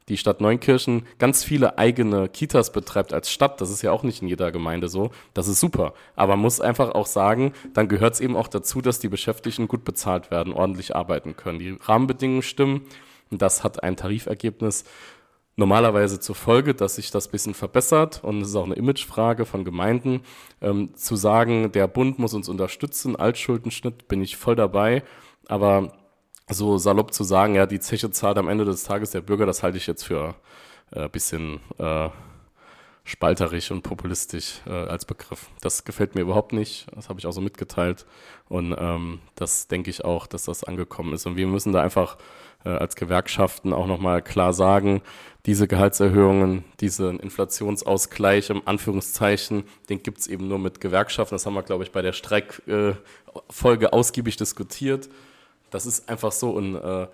die Stadt Neunkirchen ganz viele eigene Kitas betreibt als Stadt. Das ist ja auch nicht in jeder Gemeinde so. Das ist super. Aber man muss einfach auch sagen, dann gehört es eben auch dazu, dass die Beschäftigten gut bezahlt werden, ordentlich arbeiten können. Die Rahmenbedingungen stimmen. Und das hat ein Tarifergebnis normalerweise zur Folge, dass sich das bisschen verbessert. Und es ist auch eine Imagefrage von Gemeinden. Ähm, zu sagen, der Bund muss uns unterstützen, Altschuldenschnitt, bin ich voll dabei. Aber so salopp zu sagen, ja, die Zeche zahlt am Ende des Tages der Bürger, das halte ich jetzt für äh, bisschen äh, spalterisch und populistisch äh, als Begriff. Das gefällt mir überhaupt nicht. Das habe ich auch so mitgeteilt. Und ähm, das denke ich auch, dass das angekommen ist. Und wir müssen da einfach äh, als Gewerkschaften auch nochmal klar sagen, diese Gehaltserhöhungen, diesen Inflationsausgleich im Anführungszeichen, den gibt's eben nur mit Gewerkschaften. Das haben wir, glaube ich, bei der Streikfolge ausgiebig diskutiert. Das ist einfach so und äh,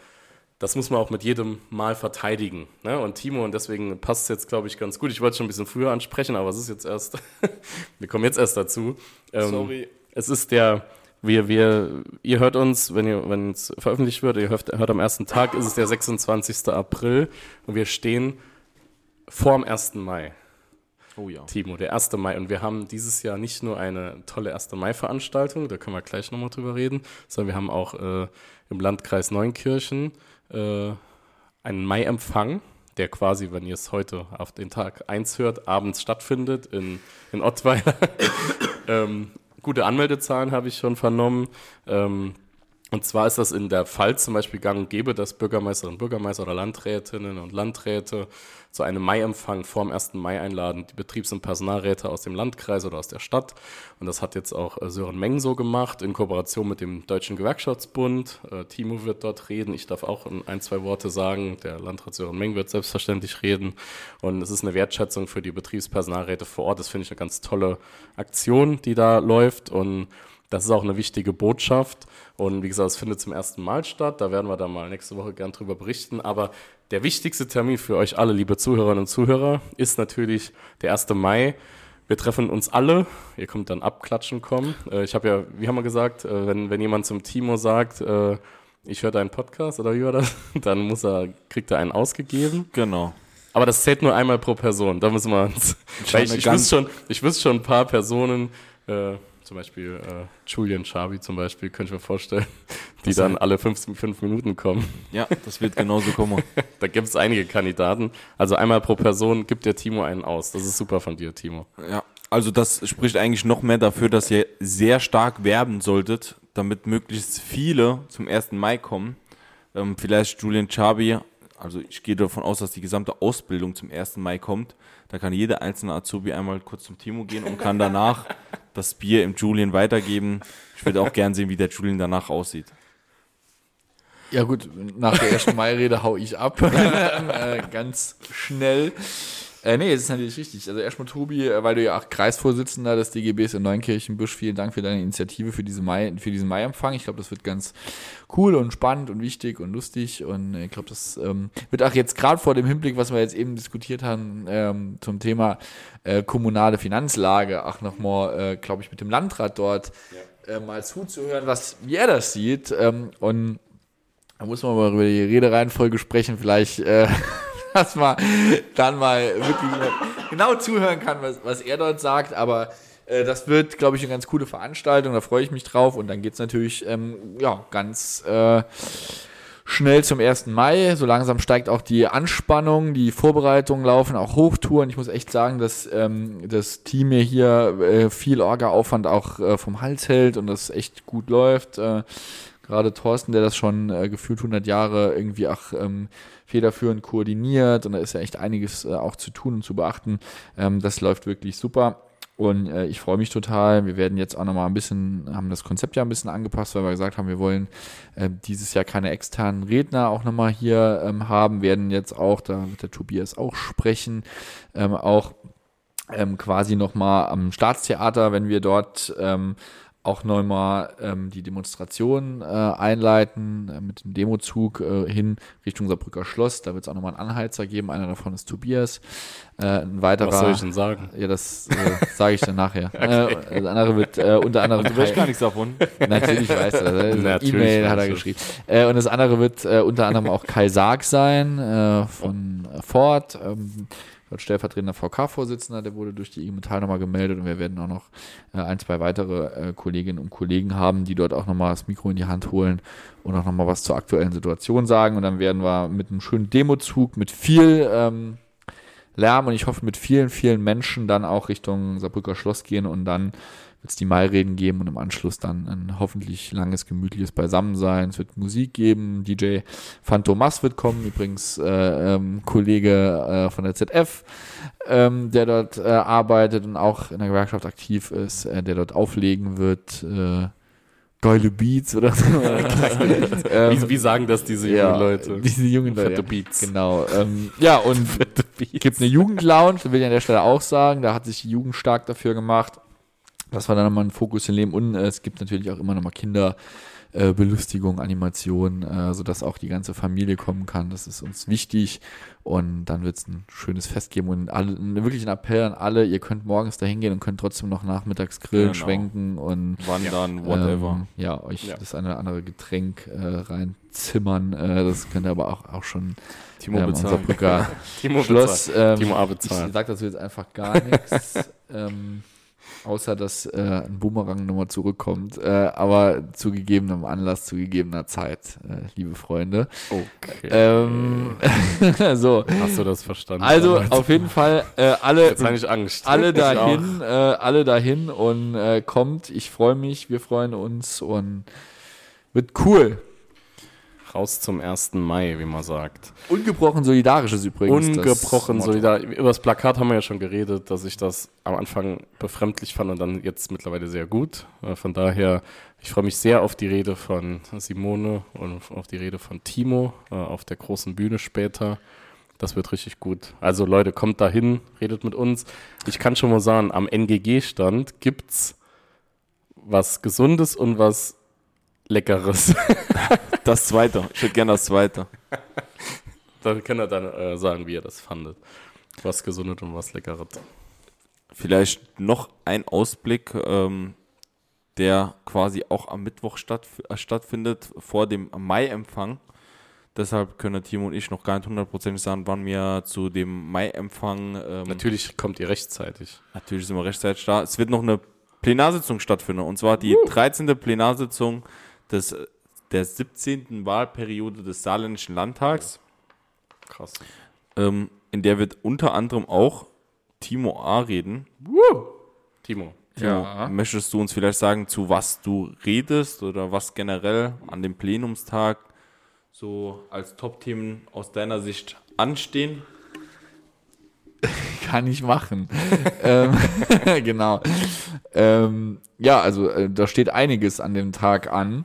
das muss man auch mit jedem Mal verteidigen. Ne? Und Timo, und deswegen passt es jetzt, glaube ich, ganz gut. Ich wollte es schon ein bisschen früher ansprechen, aber es ist jetzt erst, wir kommen jetzt erst dazu. Ähm, Sorry. Es ist der, wir, wir, ihr hört uns, wenn ihr, wenn es veröffentlicht wird, ihr hört, hört am ersten Tag, ist es der 26. April und wir stehen vor dem 1. Mai. Oh ja. Timo, der 1. Mai. Und wir haben dieses Jahr nicht nur eine tolle 1. Mai-Veranstaltung, da können wir gleich nochmal drüber reden, sondern wir haben auch äh, im Landkreis Neunkirchen äh, einen Mai-Empfang, der quasi, wenn ihr es heute auf den Tag 1 hört, abends stattfindet in, in Ottweiler. ähm, gute Anmeldezahlen habe ich schon vernommen. Ähm, Und zwar ist das in der Pfalz zum Beispiel gang und gäbe, dass Bürgermeisterinnen, Bürgermeister oder Landrätinnen und Landräte zu einem Mai-Empfang vor dem 1. Mai einladen, die Betriebs- und Personalräte aus dem Landkreis oder aus der Stadt. Und das hat jetzt auch äh, Sören Meng so gemacht, in Kooperation mit dem Deutschen Gewerkschaftsbund. Äh, Timo wird dort reden. Ich darf auch ein, zwei Worte sagen. Der Landrat Sören Meng wird selbstverständlich reden. Und es ist eine Wertschätzung für die Betriebspersonalräte vor Ort. Das finde ich eine ganz tolle Aktion, die da läuft. Und das ist auch eine wichtige Botschaft. Und wie gesagt, es findet zum ersten Mal statt. Da werden wir dann mal nächste Woche gern drüber berichten. Aber der wichtigste Termin für euch alle, liebe Zuhörerinnen und Zuhörer, ist natürlich der 1. Mai. Wir treffen uns alle. Ihr könnt dann abklatschen kommen. Äh, ich habe ja, wie haben wir gesagt, äh, wenn, wenn jemand zum Timo sagt, äh, ich höre deinen Podcast oder wie war das, dann muss er, kriegt er einen ausgegeben. Genau. Aber das zählt nur einmal pro Person. Da müssen wir uns. Weil ich, ich wüsste schon, ich wüsste schon ein paar Personen, äh, zum Beispiel äh, Julian Schabi zum Beispiel, könnte ich mir vorstellen, die Was dann alle fünf, fünf Minuten kommen. Ja, das wird genauso kommen. da gibt es einige Kandidaten. Also einmal pro Person gibt der Timo einen aus. Das ist super von dir, Timo. Ja, also das spricht eigentlich noch mehr dafür, dass ihr sehr stark werben solltet, damit möglichst viele zum 1. Mai kommen. Ähm, vielleicht Julian Chabi, also ich gehe davon aus, dass die gesamte Ausbildung zum 1. Mai kommt. Da kann jeder einzelne Azubi einmal kurz zum Timo gehen und kann danach das Bier im Julian weitergeben. Ich würde auch gern sehen, wie der Julian danach aussieht. Ja gut, nach der ersten Mai-Rede hau ich ab. äh, ganz schnell. Äh, nee, es ist natürlich richtig. Also erstmal Tobi, äh, weil du ja auch Kreisvorsitzender des DGBs in Neunkirchenbusch, vielen Dank für deine Initiative für, diese Mai, für diesen Mai-Empfang. Ich glaube, das wird ganz cool und spannend und wichtig und lustig. Und ich glaube, das ähm, wird auch jetzt gerade vor dem Hinblick, was wir jetzt eben diskutiert haben, ähm, zum Thema äh, kommunale Finanzlage, auch nochmal, äh, glaube ich, mit dem Landrat dort ja. äh, mal zuzuhören, was wie er das sieht. Ähm, und da muss man mal über die Redereihenfolge sprechen, vielleicht äh, dass man dann mal wirklich genau zuhören kann, was, was er dort sagt. Aber äh, das wird, glaube ich, eine ganz coole Veranstaltung. Da freue ich mich drauf. Und dann geht es natürlich ähm, ja, ganz äh, schnell zum 1. Mai. So langsam steigt auch die Anspannung, die Vorbereitungen laufen auch Hochtouren. Ich muss echt sagen, dass ähm, das Team mir hier äh, viel Orga-Aufwand auch äh, vom Hals hält und das echt gut läuft. Äh, Gerade Thorsten, der das schon äh, gefühlt 100 Jahre irgendwie auch ähm, federführend koordiniert und da ist ja echt einiges äh, auch zu tun und zu beachten. Ähm, das läuft wirklich super. Und äh, ich freue mich total. Wir werden jetzt auch nochmal ein bisschen, haben das Konzept ja ein bisschen angepasst, weil wir gesagt haben, wir wollen äh, dieses Jahr keine externen Redner auch nochmal hier ähm, haben, werden jetzt auch, da wird der Tobias auch sprechen, ähm, auch ähm, quasi nochmal am Staatstheater, wenn wir dort ähm, auch nochmal ähm, die Demonstration äh, einleiten äh, mit dem Demozug äh, hin Richtung Saarbrücker Schloss. Da wird es auch nochmal einen Anheizer geben. Einer davon ist Tobias. Äh, ein weiterer. Was soll ich denn sagen? Ja, das äh, sage ich dann nachher. okay. äh, der andere wird äh, unter anderem. Du weißt gar nichts davon. Natürlich weiß er. das. E-Mail hat er geschrieben. Äh, und das andere wird äh, unter anderem auch Kai Sarg sein äh, von Ford. Ähm, dort stellvertretender VK-Vorsitzender, der wurde durch die IG Metall nochmal gemeldet und wir werden auch noch äh, ein, zwei weitere äh, Kolleginnen und Kollegen haben, die dort auch nochmal das Mikro in die Hand holen und auch nochmal was zur aktuellen Situation sagen. Und dann werden wir mit einem schönen Demozug, mit viel ähm, Lärm und ich hoffe mit vielen, vielen Menschen dann auch Richtung Saarbrücker Schloss gehen und dann wird es die Maireden geben und im Anschluss dann ein hoffentlich langes, gemütliches Beisammensein. Es wird Musik geben. DJ Phantomas wird kommen, übrigens äh, ähm, Kollege äh, von der ZF, ähm, der dort äh, arbeitet und auch in der Gewerkschaft aktiv ist, äh, der dort auflegen wird. Äh, geile Beats oder so. ähm, wie, wie, sagen das diese jungen ja, Leute? Diese jungen Leute. Fette Beats. Genau. Ähm, ja, und gibt eine Jugendlounge, will ich an der Stelle auch sagen. Da hat sich die Jugend stark dafür gemacht. Das war dann nochmal ein Fokus im Leben. Und äh, es gibt natürlich auch immer nochmal Kinder. Äh, Animation, äh, sodass auch die ganze Familie kommen kann. Das ist uns wichtig. Und dann wird es ein schönes Fest geben und alle, wirklich ein Appell an alle, ihr könnt morgens da hingehen und könnt trotzdem noch nachmittags grillen, genau. schwenken und wandern, whatever. Ähm, ja, euch ja. das eine oder andere Getränk äh, reinzimmern. Äh, das könnt ihr aber auch, auch schon Timo ähm, unser Brücker Timo Schloss. Ähm, Timo A bezahlt. Ich sag dazu jetzt einfach gar nichts. ähm, außer dass äh, ein Boomerang nochmal zurückkommt. Äh, aber zu gegebenem Anlass, zu gegebener Zeit, äh, liebe Freunde. Okay. Ähm, so. Hast du das verstanden? Also auf jeden Fall äh, alle, Jetzt ich Angst. alle dahin, äh, alle dahin und äh, kommt. Ich freue mich, wir freuen uns und Wird cool. Raus zum 1. Mai, wie man sagt. Ungebrochen solidarisch ist übrigens. Ungebrochen solidarisch. Über das Plakat haben wir ja schon geredet, dass ich das am Anfang befremdlich fand und dann jetzt mittlerweile sehr gut. Äh, Von daher, ich freue mich sehr auf die Rede von Simone und auf die Rede von Timo äh, auf der großen Bühne später. Das wird richtig gut. Also Leute, kommt da hin, redet mit uns. Ich kann schon mal sagen, am NGG-Stand gibt's was Gesundes und was Leckeres. Das zweite. Ich hätte gerne das zweite. da könnt ihr dann äh, sagen, wie ihr das fandet. Was Gesundes und was Leckeres. Vielleicht noch ein Ausblick, ähm, der quasi auch am Mittwoch stattf äh, stattfindet, vor dem Mai-Empfang. Deshalb können Timo und ich noch gar nicht hundertprozentig sagen, wann wir zu dem Mai-Empfang. Ähm, Natürlich kommt ihr rechtzeitig. Natürlich sind wir rechtzeitig da. Es wird noch eine Plenarsitzung stattfinden. Und zwar die 13. Plenarsitzung des, der 17. Wahlperiode des Saarländischen Landtags. Krass. Ähm, in der wird unter anderem auch Timo A. reden. Timo. Ja. Möchtest du uns vielleicht sagen, zu was du redest oder was generell an dem Plenumstag so als Top-Themen aus deiner Sicht anstehen? Kann ich machen. ähm, genau. Ähm, ja, also äh, da steht einiges an dem Tag an.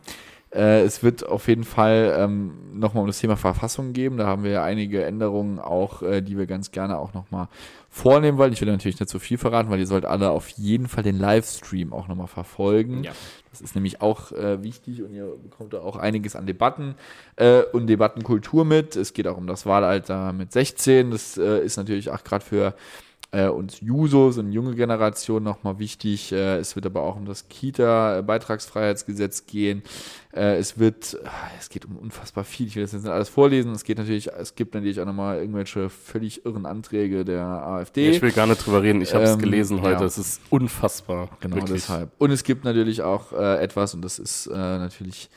Äh, es wird auf jeden Fall ähm, nochmal um das Thema Verfassung geben. Da haben wir ja einige Änderungen auch, äh, die wir ganz gerne auch nochmal vornehmen wollen. Ich will natürlich nicht so viel verraten, weil ihr sollt alle auf jeden Fall den Livestream auch nochmal verfolgen. Ja. Das ist nämlich auch äh, wichtig und ihr bekommt da auch einiges an Debatten äh, und Debattenkultur mit. Es geht auch um das Wahlalter mit 16. Das äh, ist natürlich auch gerade für äh, uns Jusos und junge Generation nochmal wichtig. Äh, es wird aber auch um das Kita-Beitragsfreiheitsgesetz gehen. Äh, es wird, ah, es geht um unfassbar viel. Ich will das jetzt nicht alles vorlesen. Es geht natürlich, es gibt natürlich auch nochmal irgendwelche völlig irren Anträge der AfD. Ich will gar nicht drüber reden. Ich habe es Ähm, gelesen heute. ja. Es ist unfassbar. Genau Wirklich. deshalb. Und es gibt natürlich auch äh, etwas, und das ist äh, natürlich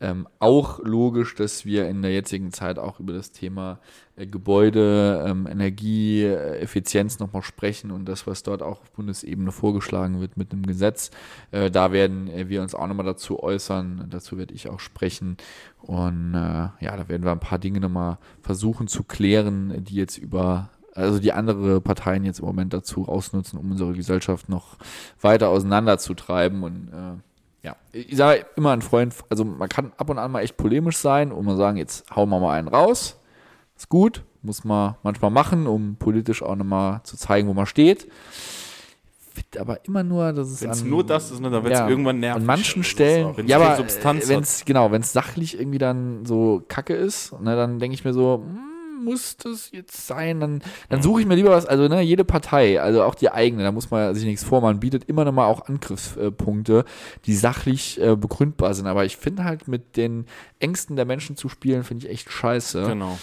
ähm, auch logisch, dass wir in der jetzigen Zeit auch über das Thema äh, Gebäude, ähm, Energie, Effizienz nochmal sprechen und das, was dort auch auf Bundesebene vorgeschlagen wird mit einem Gesetz. Äh, da werden äh, wir uns auch nochmal dazu äußern. Dazu werde ich auch sprechen. Und äh, ja, da werden wir ein paar Dinge nochmal versuchen zu klären, die jetzt über also die andere Parteien jetzt im Moment dazu ausnutzen, um unsere Gesellschaft noch weiter auseinanderzutreiben. Und äh, ja, ich sage immer ein Freund, also man kann ab und an mal echt polemisch sein und mal sagen, jetzt hauen wir mal einen raus. Ist gut, muss man manchmal machen, um politisch auch nochmal zu zeigen, wo man steht. Aber immer nur, dass es Wenn es nur das ist, ne, dann wird es ja, irgendwann nervig. An manchen Stellen, auch- wenn ja, aber wenn es genau, wenn es sachlich irgendwie dann so kacke ist, ne, dann denke ich mir so, hm, muss das jetzt sein? Dann, dann suche ich mir lieber was, also ne, jede Partei, also auch die eigene, da muss man sich nichts vormachen, bietet immer noch mal auch Angriffspunkte, die sachlich äh, begründbar sind. Aber ich finde halt mit den Ängsten der Menschen zu spielen, finde ich echt scheiße. Genau.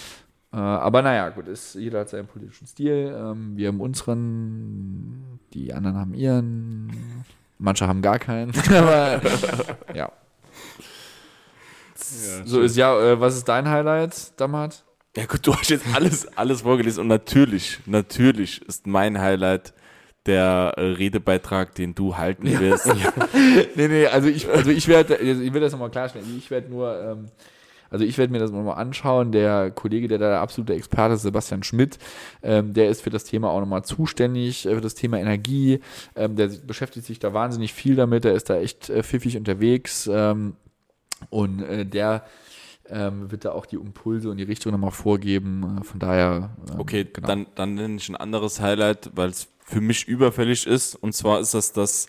Äh, aber naja, gut, ist, jeder hat seinen politischen Stil. Ähm, wir haben unseren, die anderen haben ihren, manche haben gar keinen. aber ja. so ist ja, äh, was ist dein Highlight, Damat? Ja gut, du hast jetzt alles, alles vorgelesen und natürlich, natürlich ist mein Highlight der äh, Redebeitrag, den du halten wirst. Nee, nee, also ich, also ich werde, ich werde das nochmal klarstellen. Ich werde nur, ähm, also ich werde mir das nochmal anschauen. Der Kollege, der da der absolute Experte ist, Sebastian Schmidt, ähm, der ist für das Thema auch nochmal zuständig, äh, für das Thema Energie. Ähm, der beschäftigt sich da wahnsinnig viel damit. Der ist da echt äh, pfiffig unterwegs. Ähm, und äh, der ähm, wird da auch die Impulse und die Richtung nochmal vorgeben. Äh, von daher. Ähm, Okay, genau. dann, dann nenne ich ein anderes Highlight, weil es für mich überfällig ist. Und zwar ist das das,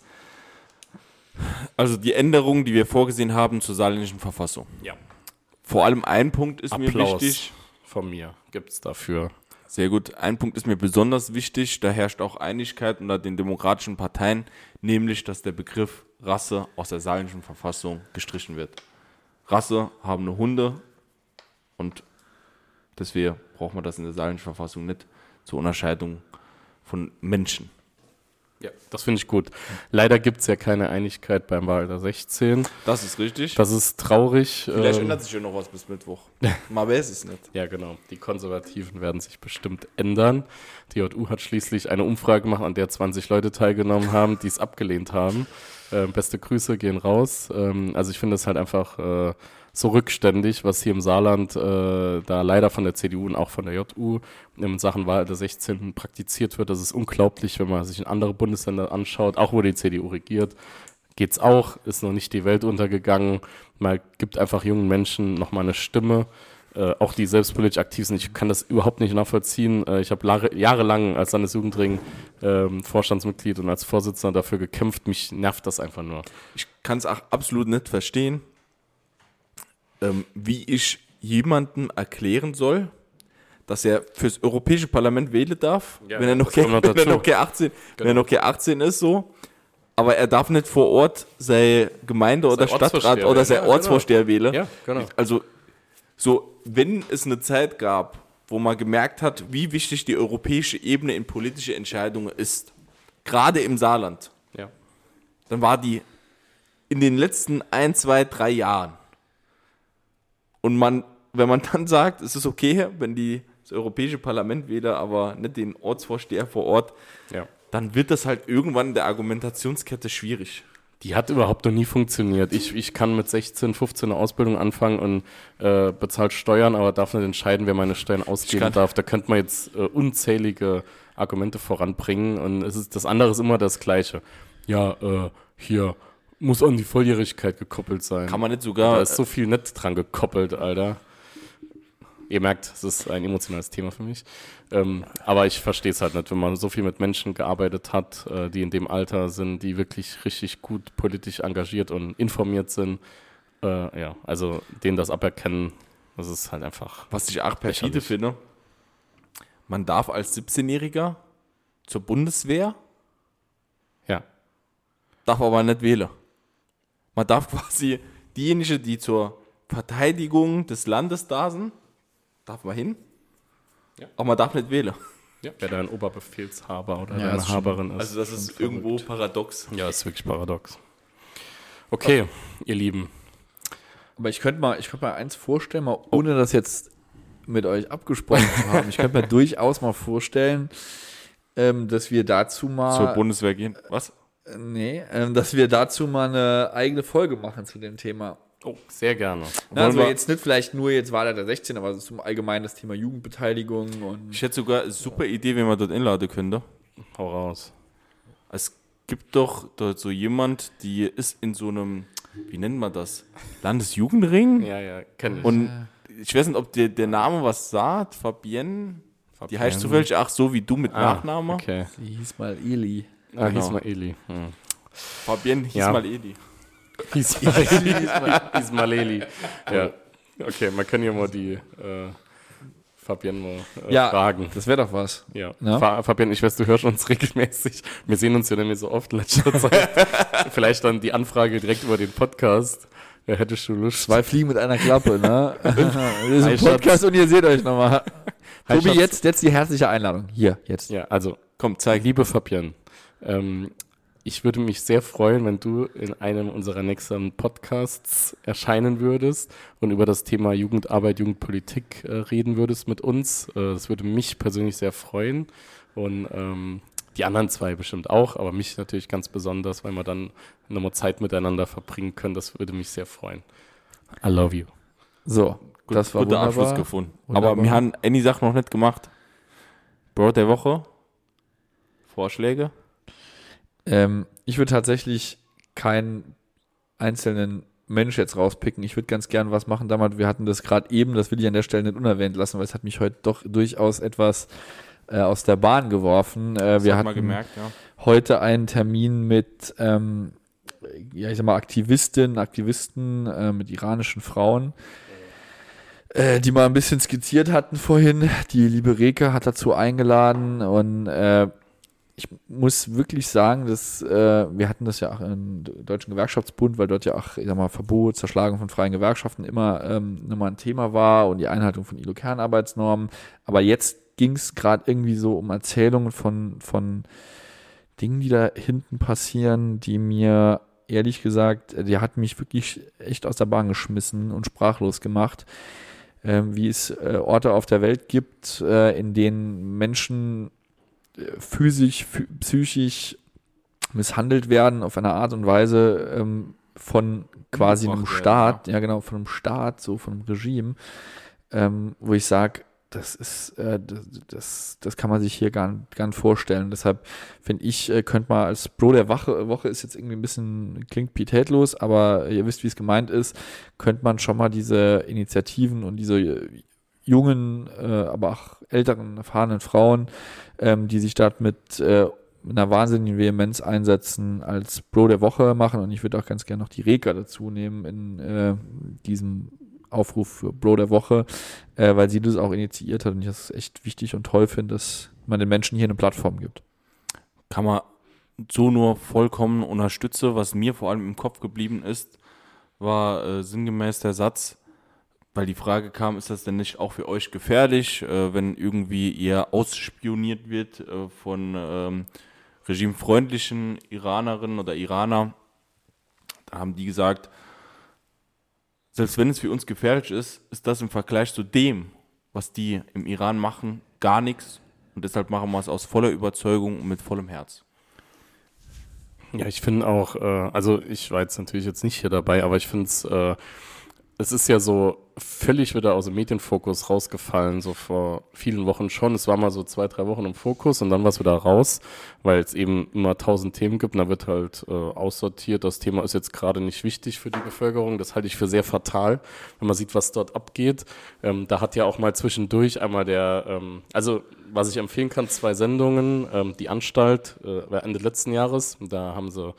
also die Änderung, die wir vorgesehen haben zur saarländischen Verfassung. Ja. Vor allem ein Punkt ist Applaus mir wichtig. von mir gibt's dafür. Sehr gut. Ein Punkt ist mir besonders wichtig. Da herrscht auch Einigkeit unter den demokratischen Parteien, nämlich, dass der Begriff Rasse aus der saarländischen Verfassung gestrichen wird. Rasse haben nur Hunde und deswegen braucht man das in der saarländischen Verfassung nicht zur Unterscheidung von Menschen. Ja, das finde ich gut. Leider gibt's ja keine Einigkeit beim Wahlalter 16. Das ist richtig. Das ist traurig. Vielleicht ähm, ändert sich ja noch was bis Mittwoch. Mal weiß es nicht. Ja, genau. Die Konservativen werden sich bestimmt ändern. Die JU hat schließlich eine Umfrage gemacht, an der 20 Leute teilgenommen haben, die es abgelehnt haben. Äh, beste Grüße gehen raus. Ähm, also ich finde es halt einfach äh, so rückständig, was hier im Saarland äh, da leider von der CDU und auch von der JU in Sachen Wahl der 16. praktiziert wird. Das ist unglaublich, wenn man sich in andere Bundesländer anschaut, auch wo die CDU regiert. Geht's auch, ist noch nicht die Welt untergegangen. Man gibt einfach jungen Menschen nochmal eine Stimme. Äh, auch die selbstpolitisch aktiv sind. Ich kann das überhaupt nicht nachvollziehen. Äh, ich habe jahrelang als Landesjugendring ähm, Vorstandsmitglied und als Vorsitzender dafür gekämpft. Mich nervt das einfach nur. Ich kann es auch absolut nicht verstehen, ähm, wie ich jemandem erklären soll, dass er fürs Europäische Parlament wählen darf, Ja, wenn, er noch kommt noch wenn, er noch kein 18, wenn er noch kein 18 ist, so. Aber er darf nicht vor Ort seine Gemeinde oder Sein Stadtrat Ortsvorsteher oder sein Ja, genau. Ortsvorsteher wählen. Ja, genau. Also, so, wenn es eine Zeit gab, wo man gemerkt hat, wie wichtig die europäische Ebene in politische Entscheidungen ist, gerade im Saarland, Ja. dann war die in den letzten ein, zwei, drei Jahren. Und man, wenn man dann sagt, es ist okay, wenn die das Europäische Parlament wählen, aber nicht den Ortsvorsteher vor Ort, ja. dann wird das halt irgendwann in der Argumentationskette schwierig. Die hat überhaupt noch nie funktioniert. Ich, ich kann mit 16, 15 eine Ausbildung anfangen und äh, bezahlt Steuern, aber darf nicht entscheiden, wer meine Steuern ausgeben darf. Da könnte man jetzt äh, unzählige Argumente voranbringen und es ist, das andere ist immer das Gleiche. Ja, äh, hier muss an die Volljährigkeit gekoppelt sein. Kann man nicht da sogar. ist so viel nett dran gekoppelt, Alter. Ihr merkt, es ist ein emotionales Thema für mich. Ähm, aber ich verstehe es halt nicht, wenn man so viel mit Menschen gearbeitet hat, äh, die in dem Alter sind, die wirklich richtig gut politisch engagiert und informiert sind. Äh, ja, also denen das aberkennen, das ist halt einfach. was ich auch perfide finde, man darf als 17-Jähriger zur Bundeswehr, Ja, darf aber nicht wählen. Man darf quasi diejenigen, die zur Verteidigung des Landes da sind, darf man hin, Ja. aber man darf nicht wählen. ja. wer da ein Oberbefehlshaber oder Ja, eine ist schon- Haberin ist. Also das ist irgendwo paradox. ja, ist wirklich paradox. Okay, ihr Lieben. Aber ich könnte mal, ich könnte mal eins vorstellen, mal ohne das jetzt mit euch abgesprochen zu haben. Ich könnte mir durchaus mal vorstellen, ähm, dass wir dazu mal, Zur Bundeswehr gehen. Was? äh, nee, ähm, dass wir dazu mal eine eigene Folge machen zu dem Thema. Oh, sehr gerne. Na, also jetzt nicht vielleicht nur jetzt Wahl der 16, aber zum allgemeinen das Thema Jugendbeteiligung und Ich hätte sogar eine super Idee, wenn man dort einladen könnte. Hau raus. Es gibt doch dort so jemand, die ist in so einem, wie nennt man das? Landesjugendring? Ja, ja, kenn ich. Und ich weiß nicht, ob dir der Name was sagt, Fabienne. Die Fabienne. heißt zufällig auch so wie du mit Ah, Nachname. Okay. sie hieß mal Eli. Ah, Genau. hieß mal Eli. Hm. Fabienne hieß Ja. mal Edi. Ismaili. Ismaili. Ja. Okay, man kann ja mal die äh, Fabienne mal äh, Ja, fragen. das wäre doch was. Ja. Ja. Fa Fabienne, ich weiß, du hörst uns regelmäßig. Wir sehen uns ja nämlich so oft in letzter Zeit. Vielleicht dann die Anfrage direkt über den Podcast. Ja, hättest du Lust? Zwei Fliegen mit einer Klappe, ne? das ist Hi, ein Schatz. Podcast und ihr seht euch nochmal. Hi, Tobi, Schatz. jetzt, jetzt die herzliche Einladung. Hier, jetzt. Ja, also, Komm, zeig. liebe Fabienne, ähm, ich würde mich sehr freuen, wenn du in einem unserer nächsten Podcasts erscheinen würdest und über das Thema Jugendarbeit, Jugendpolitik äh, reden würdest mit uns. Äh, das würde mich persönlich sehr freuen und ähm, die anderen zwei bestimmt auch, aber mich natürlich ganz besonders, weil wir dann nochmal Zeit miteinander verbringen können. Das würde mich sehr freuen. I love you. So, das war Guter wunderbar. Abschluss gefunden. Wunderbar. Aber wir haben eine Sache noch nicht gemacht. Bro der Woche. Vorschläge. Ähm, ich würde tatsächlich keinen einzelnen Mensch jetzt rauspicken. Ich würde ganz gern was machen. Damals, wir hatten das gerade eben, das will ich an der Stelle nicht unerwähnt lassen, weil es hat mich heute doch durchaus etwas äh, aus der Bahn geworfen. Äh, wir hat hatten gemerkt, ja. heute einen Termin mit, ähm, ja, ich sag mal, Aktivistinnen, Aktivisten, äh, mit iranischen Frauen, äh, die mal ein bisschen skizziert hatten vorhin. Die liebe Reke hat dazu eingeladen und äh, ich muss wirklich sagen, dass äh, wir hatten das ja auch im Deutschen Gewerkschaftsbund, weil dort ja auch, ich sag mal, Verbot, Zerschlagung von freien Gewerkschaften immer, ähm, immer ein Thema war und die Einhaltung von ILO-Kernarbeitsnormen. Aber jetzt ging es gerade irgendwie so um Erzählungen von, von Dingen, die da hinten passieren, die mir ehrlich gesagt, die hat mich wirklich echt aus der Bahn geschmissen und sprachlos gemacht. Ähm, wie es äh, Orte auf der Welt gibt, äh, in denen Menschen physisch, phy- psychisch misshandelt werden auf eine Art und Weise ähm, von quasi einem Staat, ja. genau, von einem Staat, so von einem Regime, ähm, wo ich sage, das ist, äh, das, das, kann man sich hier gar, gar nicht vorstellen. Deshalb finde ich, äh, könnte man als Bro der Woche, Woche ist jetzt irgendwie ein bisschen, klingt pietätlos, aber ihr wisst, wie es gemeint ist, könnte man schon mal diese Initiativen und diese jungen, äh, aber auch älteren, erfahrenen Frauen, ähm, die sich dort mit, äh, einer wahnsinnigen Vehemenz einsetzen, als Bro der Woche machen. Und ich würde auch ganz gerne noch die Reka dazu nehmen in äh, diesem Aufruf für Bro der Woche, äh, weil sie das auch initiiert hat und ich das echt wichtig und toll finde, dass man den Menschen hier eine Plattform gibt. kann man so nur vollkommen unterstützen. Was mir vor allem im Kopf geblieben ist, war äh, sinngemäß der Satz, weil die Frage kam, ist das denn nicht auch für euch gefährlich, äh, wenn irgendwie ihr ausspioniert wird äh, von ähm, regimefreundlichen Iranerinnen oder Iraner? Da haben die gesagt, selbst wenn es für uns gefährlich ist, ist das im Vergleich zu dem, was die im Iran machen, gar nichts. Und deshalb machen wir es aus voller Überzeugung und mit vollem Herz. Ja, ich finde auch, äh, also ich war jetzt natürlich jetzt nicht hier dabei, aber ich finde es, äh, es ist ja so völlig wieder aus dem Medienfokus rausgefallen, so vor vielen Wochen schon. Es war mal so zwei, drei Wochen im Fokus und dann war es wieder raus, weil es eben immer tausend Themen gibt und da wird halt äh, aussortiert. Das Thema ist jetzt gerade nicht wichtig für die Bevölkerung. Das halte ich für sehr fatal, wenn man sieht, was dort abgeht. Ähm, da hat ja auch mal zwischendurch einmal der, ähm, also was ich empfehlen kann, zwei Sendungen. Ähm, die Anstalt äh, war Ende letzten Jahres, da haben sie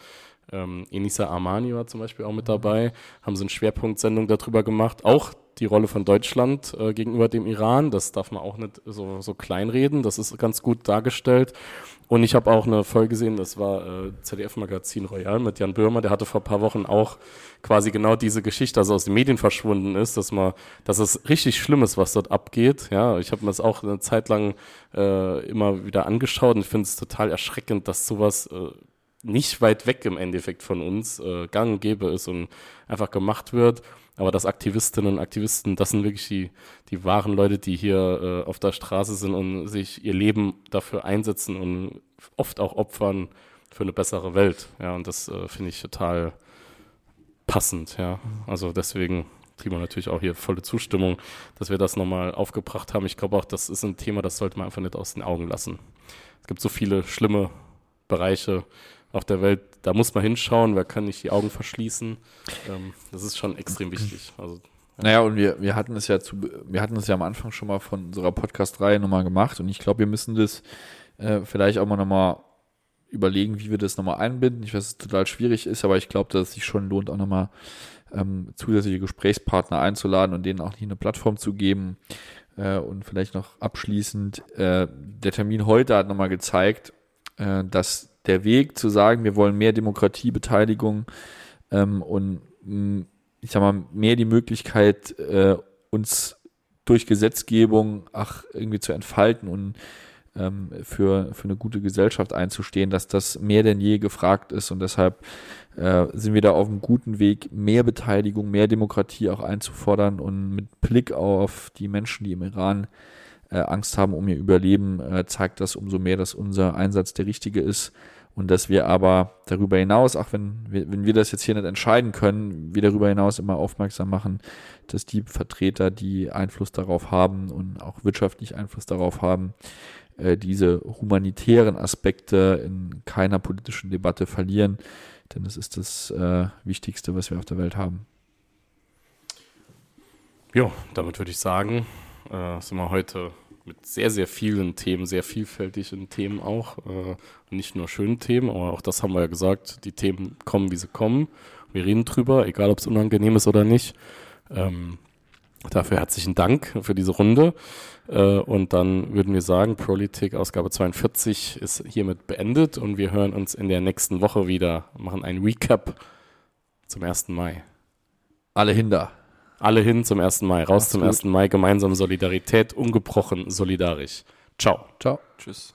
ähm, Enisa Armani war zum Beispiel auch mit dabei, haben sie eine Schwerpunktsendung darüber gemacht. Auch die Rolle von Deutschland äh, gegenüber dem Iran, das darf man auch nicht so, so kleinreden, das ist ganz gut dargestellt. Und ich habe auch eine Folge gesehen, das war äh, ZDF-Magazin Royal mit Jan Böhmer, der hatte vor ein paar Wochen auch quasi genau diese Geschichte, also aus den Medien verschwunden ist, dass man, dass es richtig schlimm ist, was dort abgeht. Ja, ich habe mir das auch eine Zeit lang äh, immer wieder angeschaut und finde es total erschreckend, dass sowas äh, nicht weit weg im Endeffekt von uns äh, gang und gäbe ist und einfach gemacht wird. Aber dass Aktivistinnen und Aktivisten, das sind wirklich die, die wahren Leute, die hier äh, auf der Straße sind und sich ihr Leben dafür einsetzen und oft auch opfern für eine bessere Welt. Ja, und das äh, finde ich total passend, ja. Also deswegen kriegen wir natürlich auch hier volle Zustimmung, dass wir das nochmal aufgebracht haben. Ich glaube auch, das ist ein Thema, das sollte man einfach nicht aus den Augen lassen. Es gibt so viele schlimme Bereiche auf der Welt, da muss man hinschauen, wer kann nicht die Augen verschließen. Ähm, das ist schon extrem wichtig. Also Naja, und wir, wir hatten es ja zu, wir hatten es ja am Anfang schon mal von unserer Podcast-Reihe nochmal gemacht und ich glaube, wir müssen das äh, vielleicht auch mal nochmal überlegen, wie wir das nochmal einbinden. Ich weiß, dass es total schwierig ist, aber ich glaube, dass es sich schon lohnt, auch nochmal ähm, zusätzliche Gesprächspartner einzuladen und denen auch hier eine Plattform zu geben. Äh, und vielleicht noch abschließend, äh, der Termin heute hat nochmal gezeigt, äh, dass der Weg zu sagen, wir wollen mehr Demokratie, Beteiligung ähm, und mh, ich sag mal, mehr die Möglichkeit, äh, uns durch Gesetzgebung ach, irgendwie zu entfalten und ähm, für, für eine gute Gesellschaft einzustehen, dass das mehr denn je gefragt ist. Und deshalb äh, sind wir da auf einem guten Weg, mehr Beteiligung, mehr Demokratie auch einzufordern und mit Blick auf die Menschen, die im Iran äh, Angst haben um ihr Überleben, äh, zeigt das umso mehr, dass unser Einsatz der richtige ist und dass wir aber darüber hinaus, auch wenn wir, wenn wir das jetzt hier nicht entscheiden können, wir darüber hinaus immer aufmerksam machen, dass die Vertreter, die Einfluss darauf haben und auch wirtschaftlich Einfluss darauf haben, äh, diese humanitären Aspekte in keiner politischen Debatte verlieren, denn das ist das äh, Wichtigste, was wir auf der Welt haben. Ja, damit würde ich sagen, äh, sind wir heute mit sehr, sehr vielen Themen, sehr vielfältigen Themen auch. Äh, nicht nur schönen Themen, aber auch das haben wir ja gesagt, die Themen kommen, wie sie kommen. Wir reden drüber, egal ob es unangenehm ist oder nicht. Ähm, dafür herzlichen Dank für diese Runde. Äh, und dann würden wir sagen, Politik Ausgabe 42 ist hiermit beendet und wir hören uns in der nächsten Woche wieder, machen ein Recap zum 1. Mai. Alle hinter. Alle hin zum 1. Mai, raus Macht's zum gut. 1. Mai, gemeinsam Solidarität, ungebrochen solidarisch. Ciao. Ciao. Tschüss.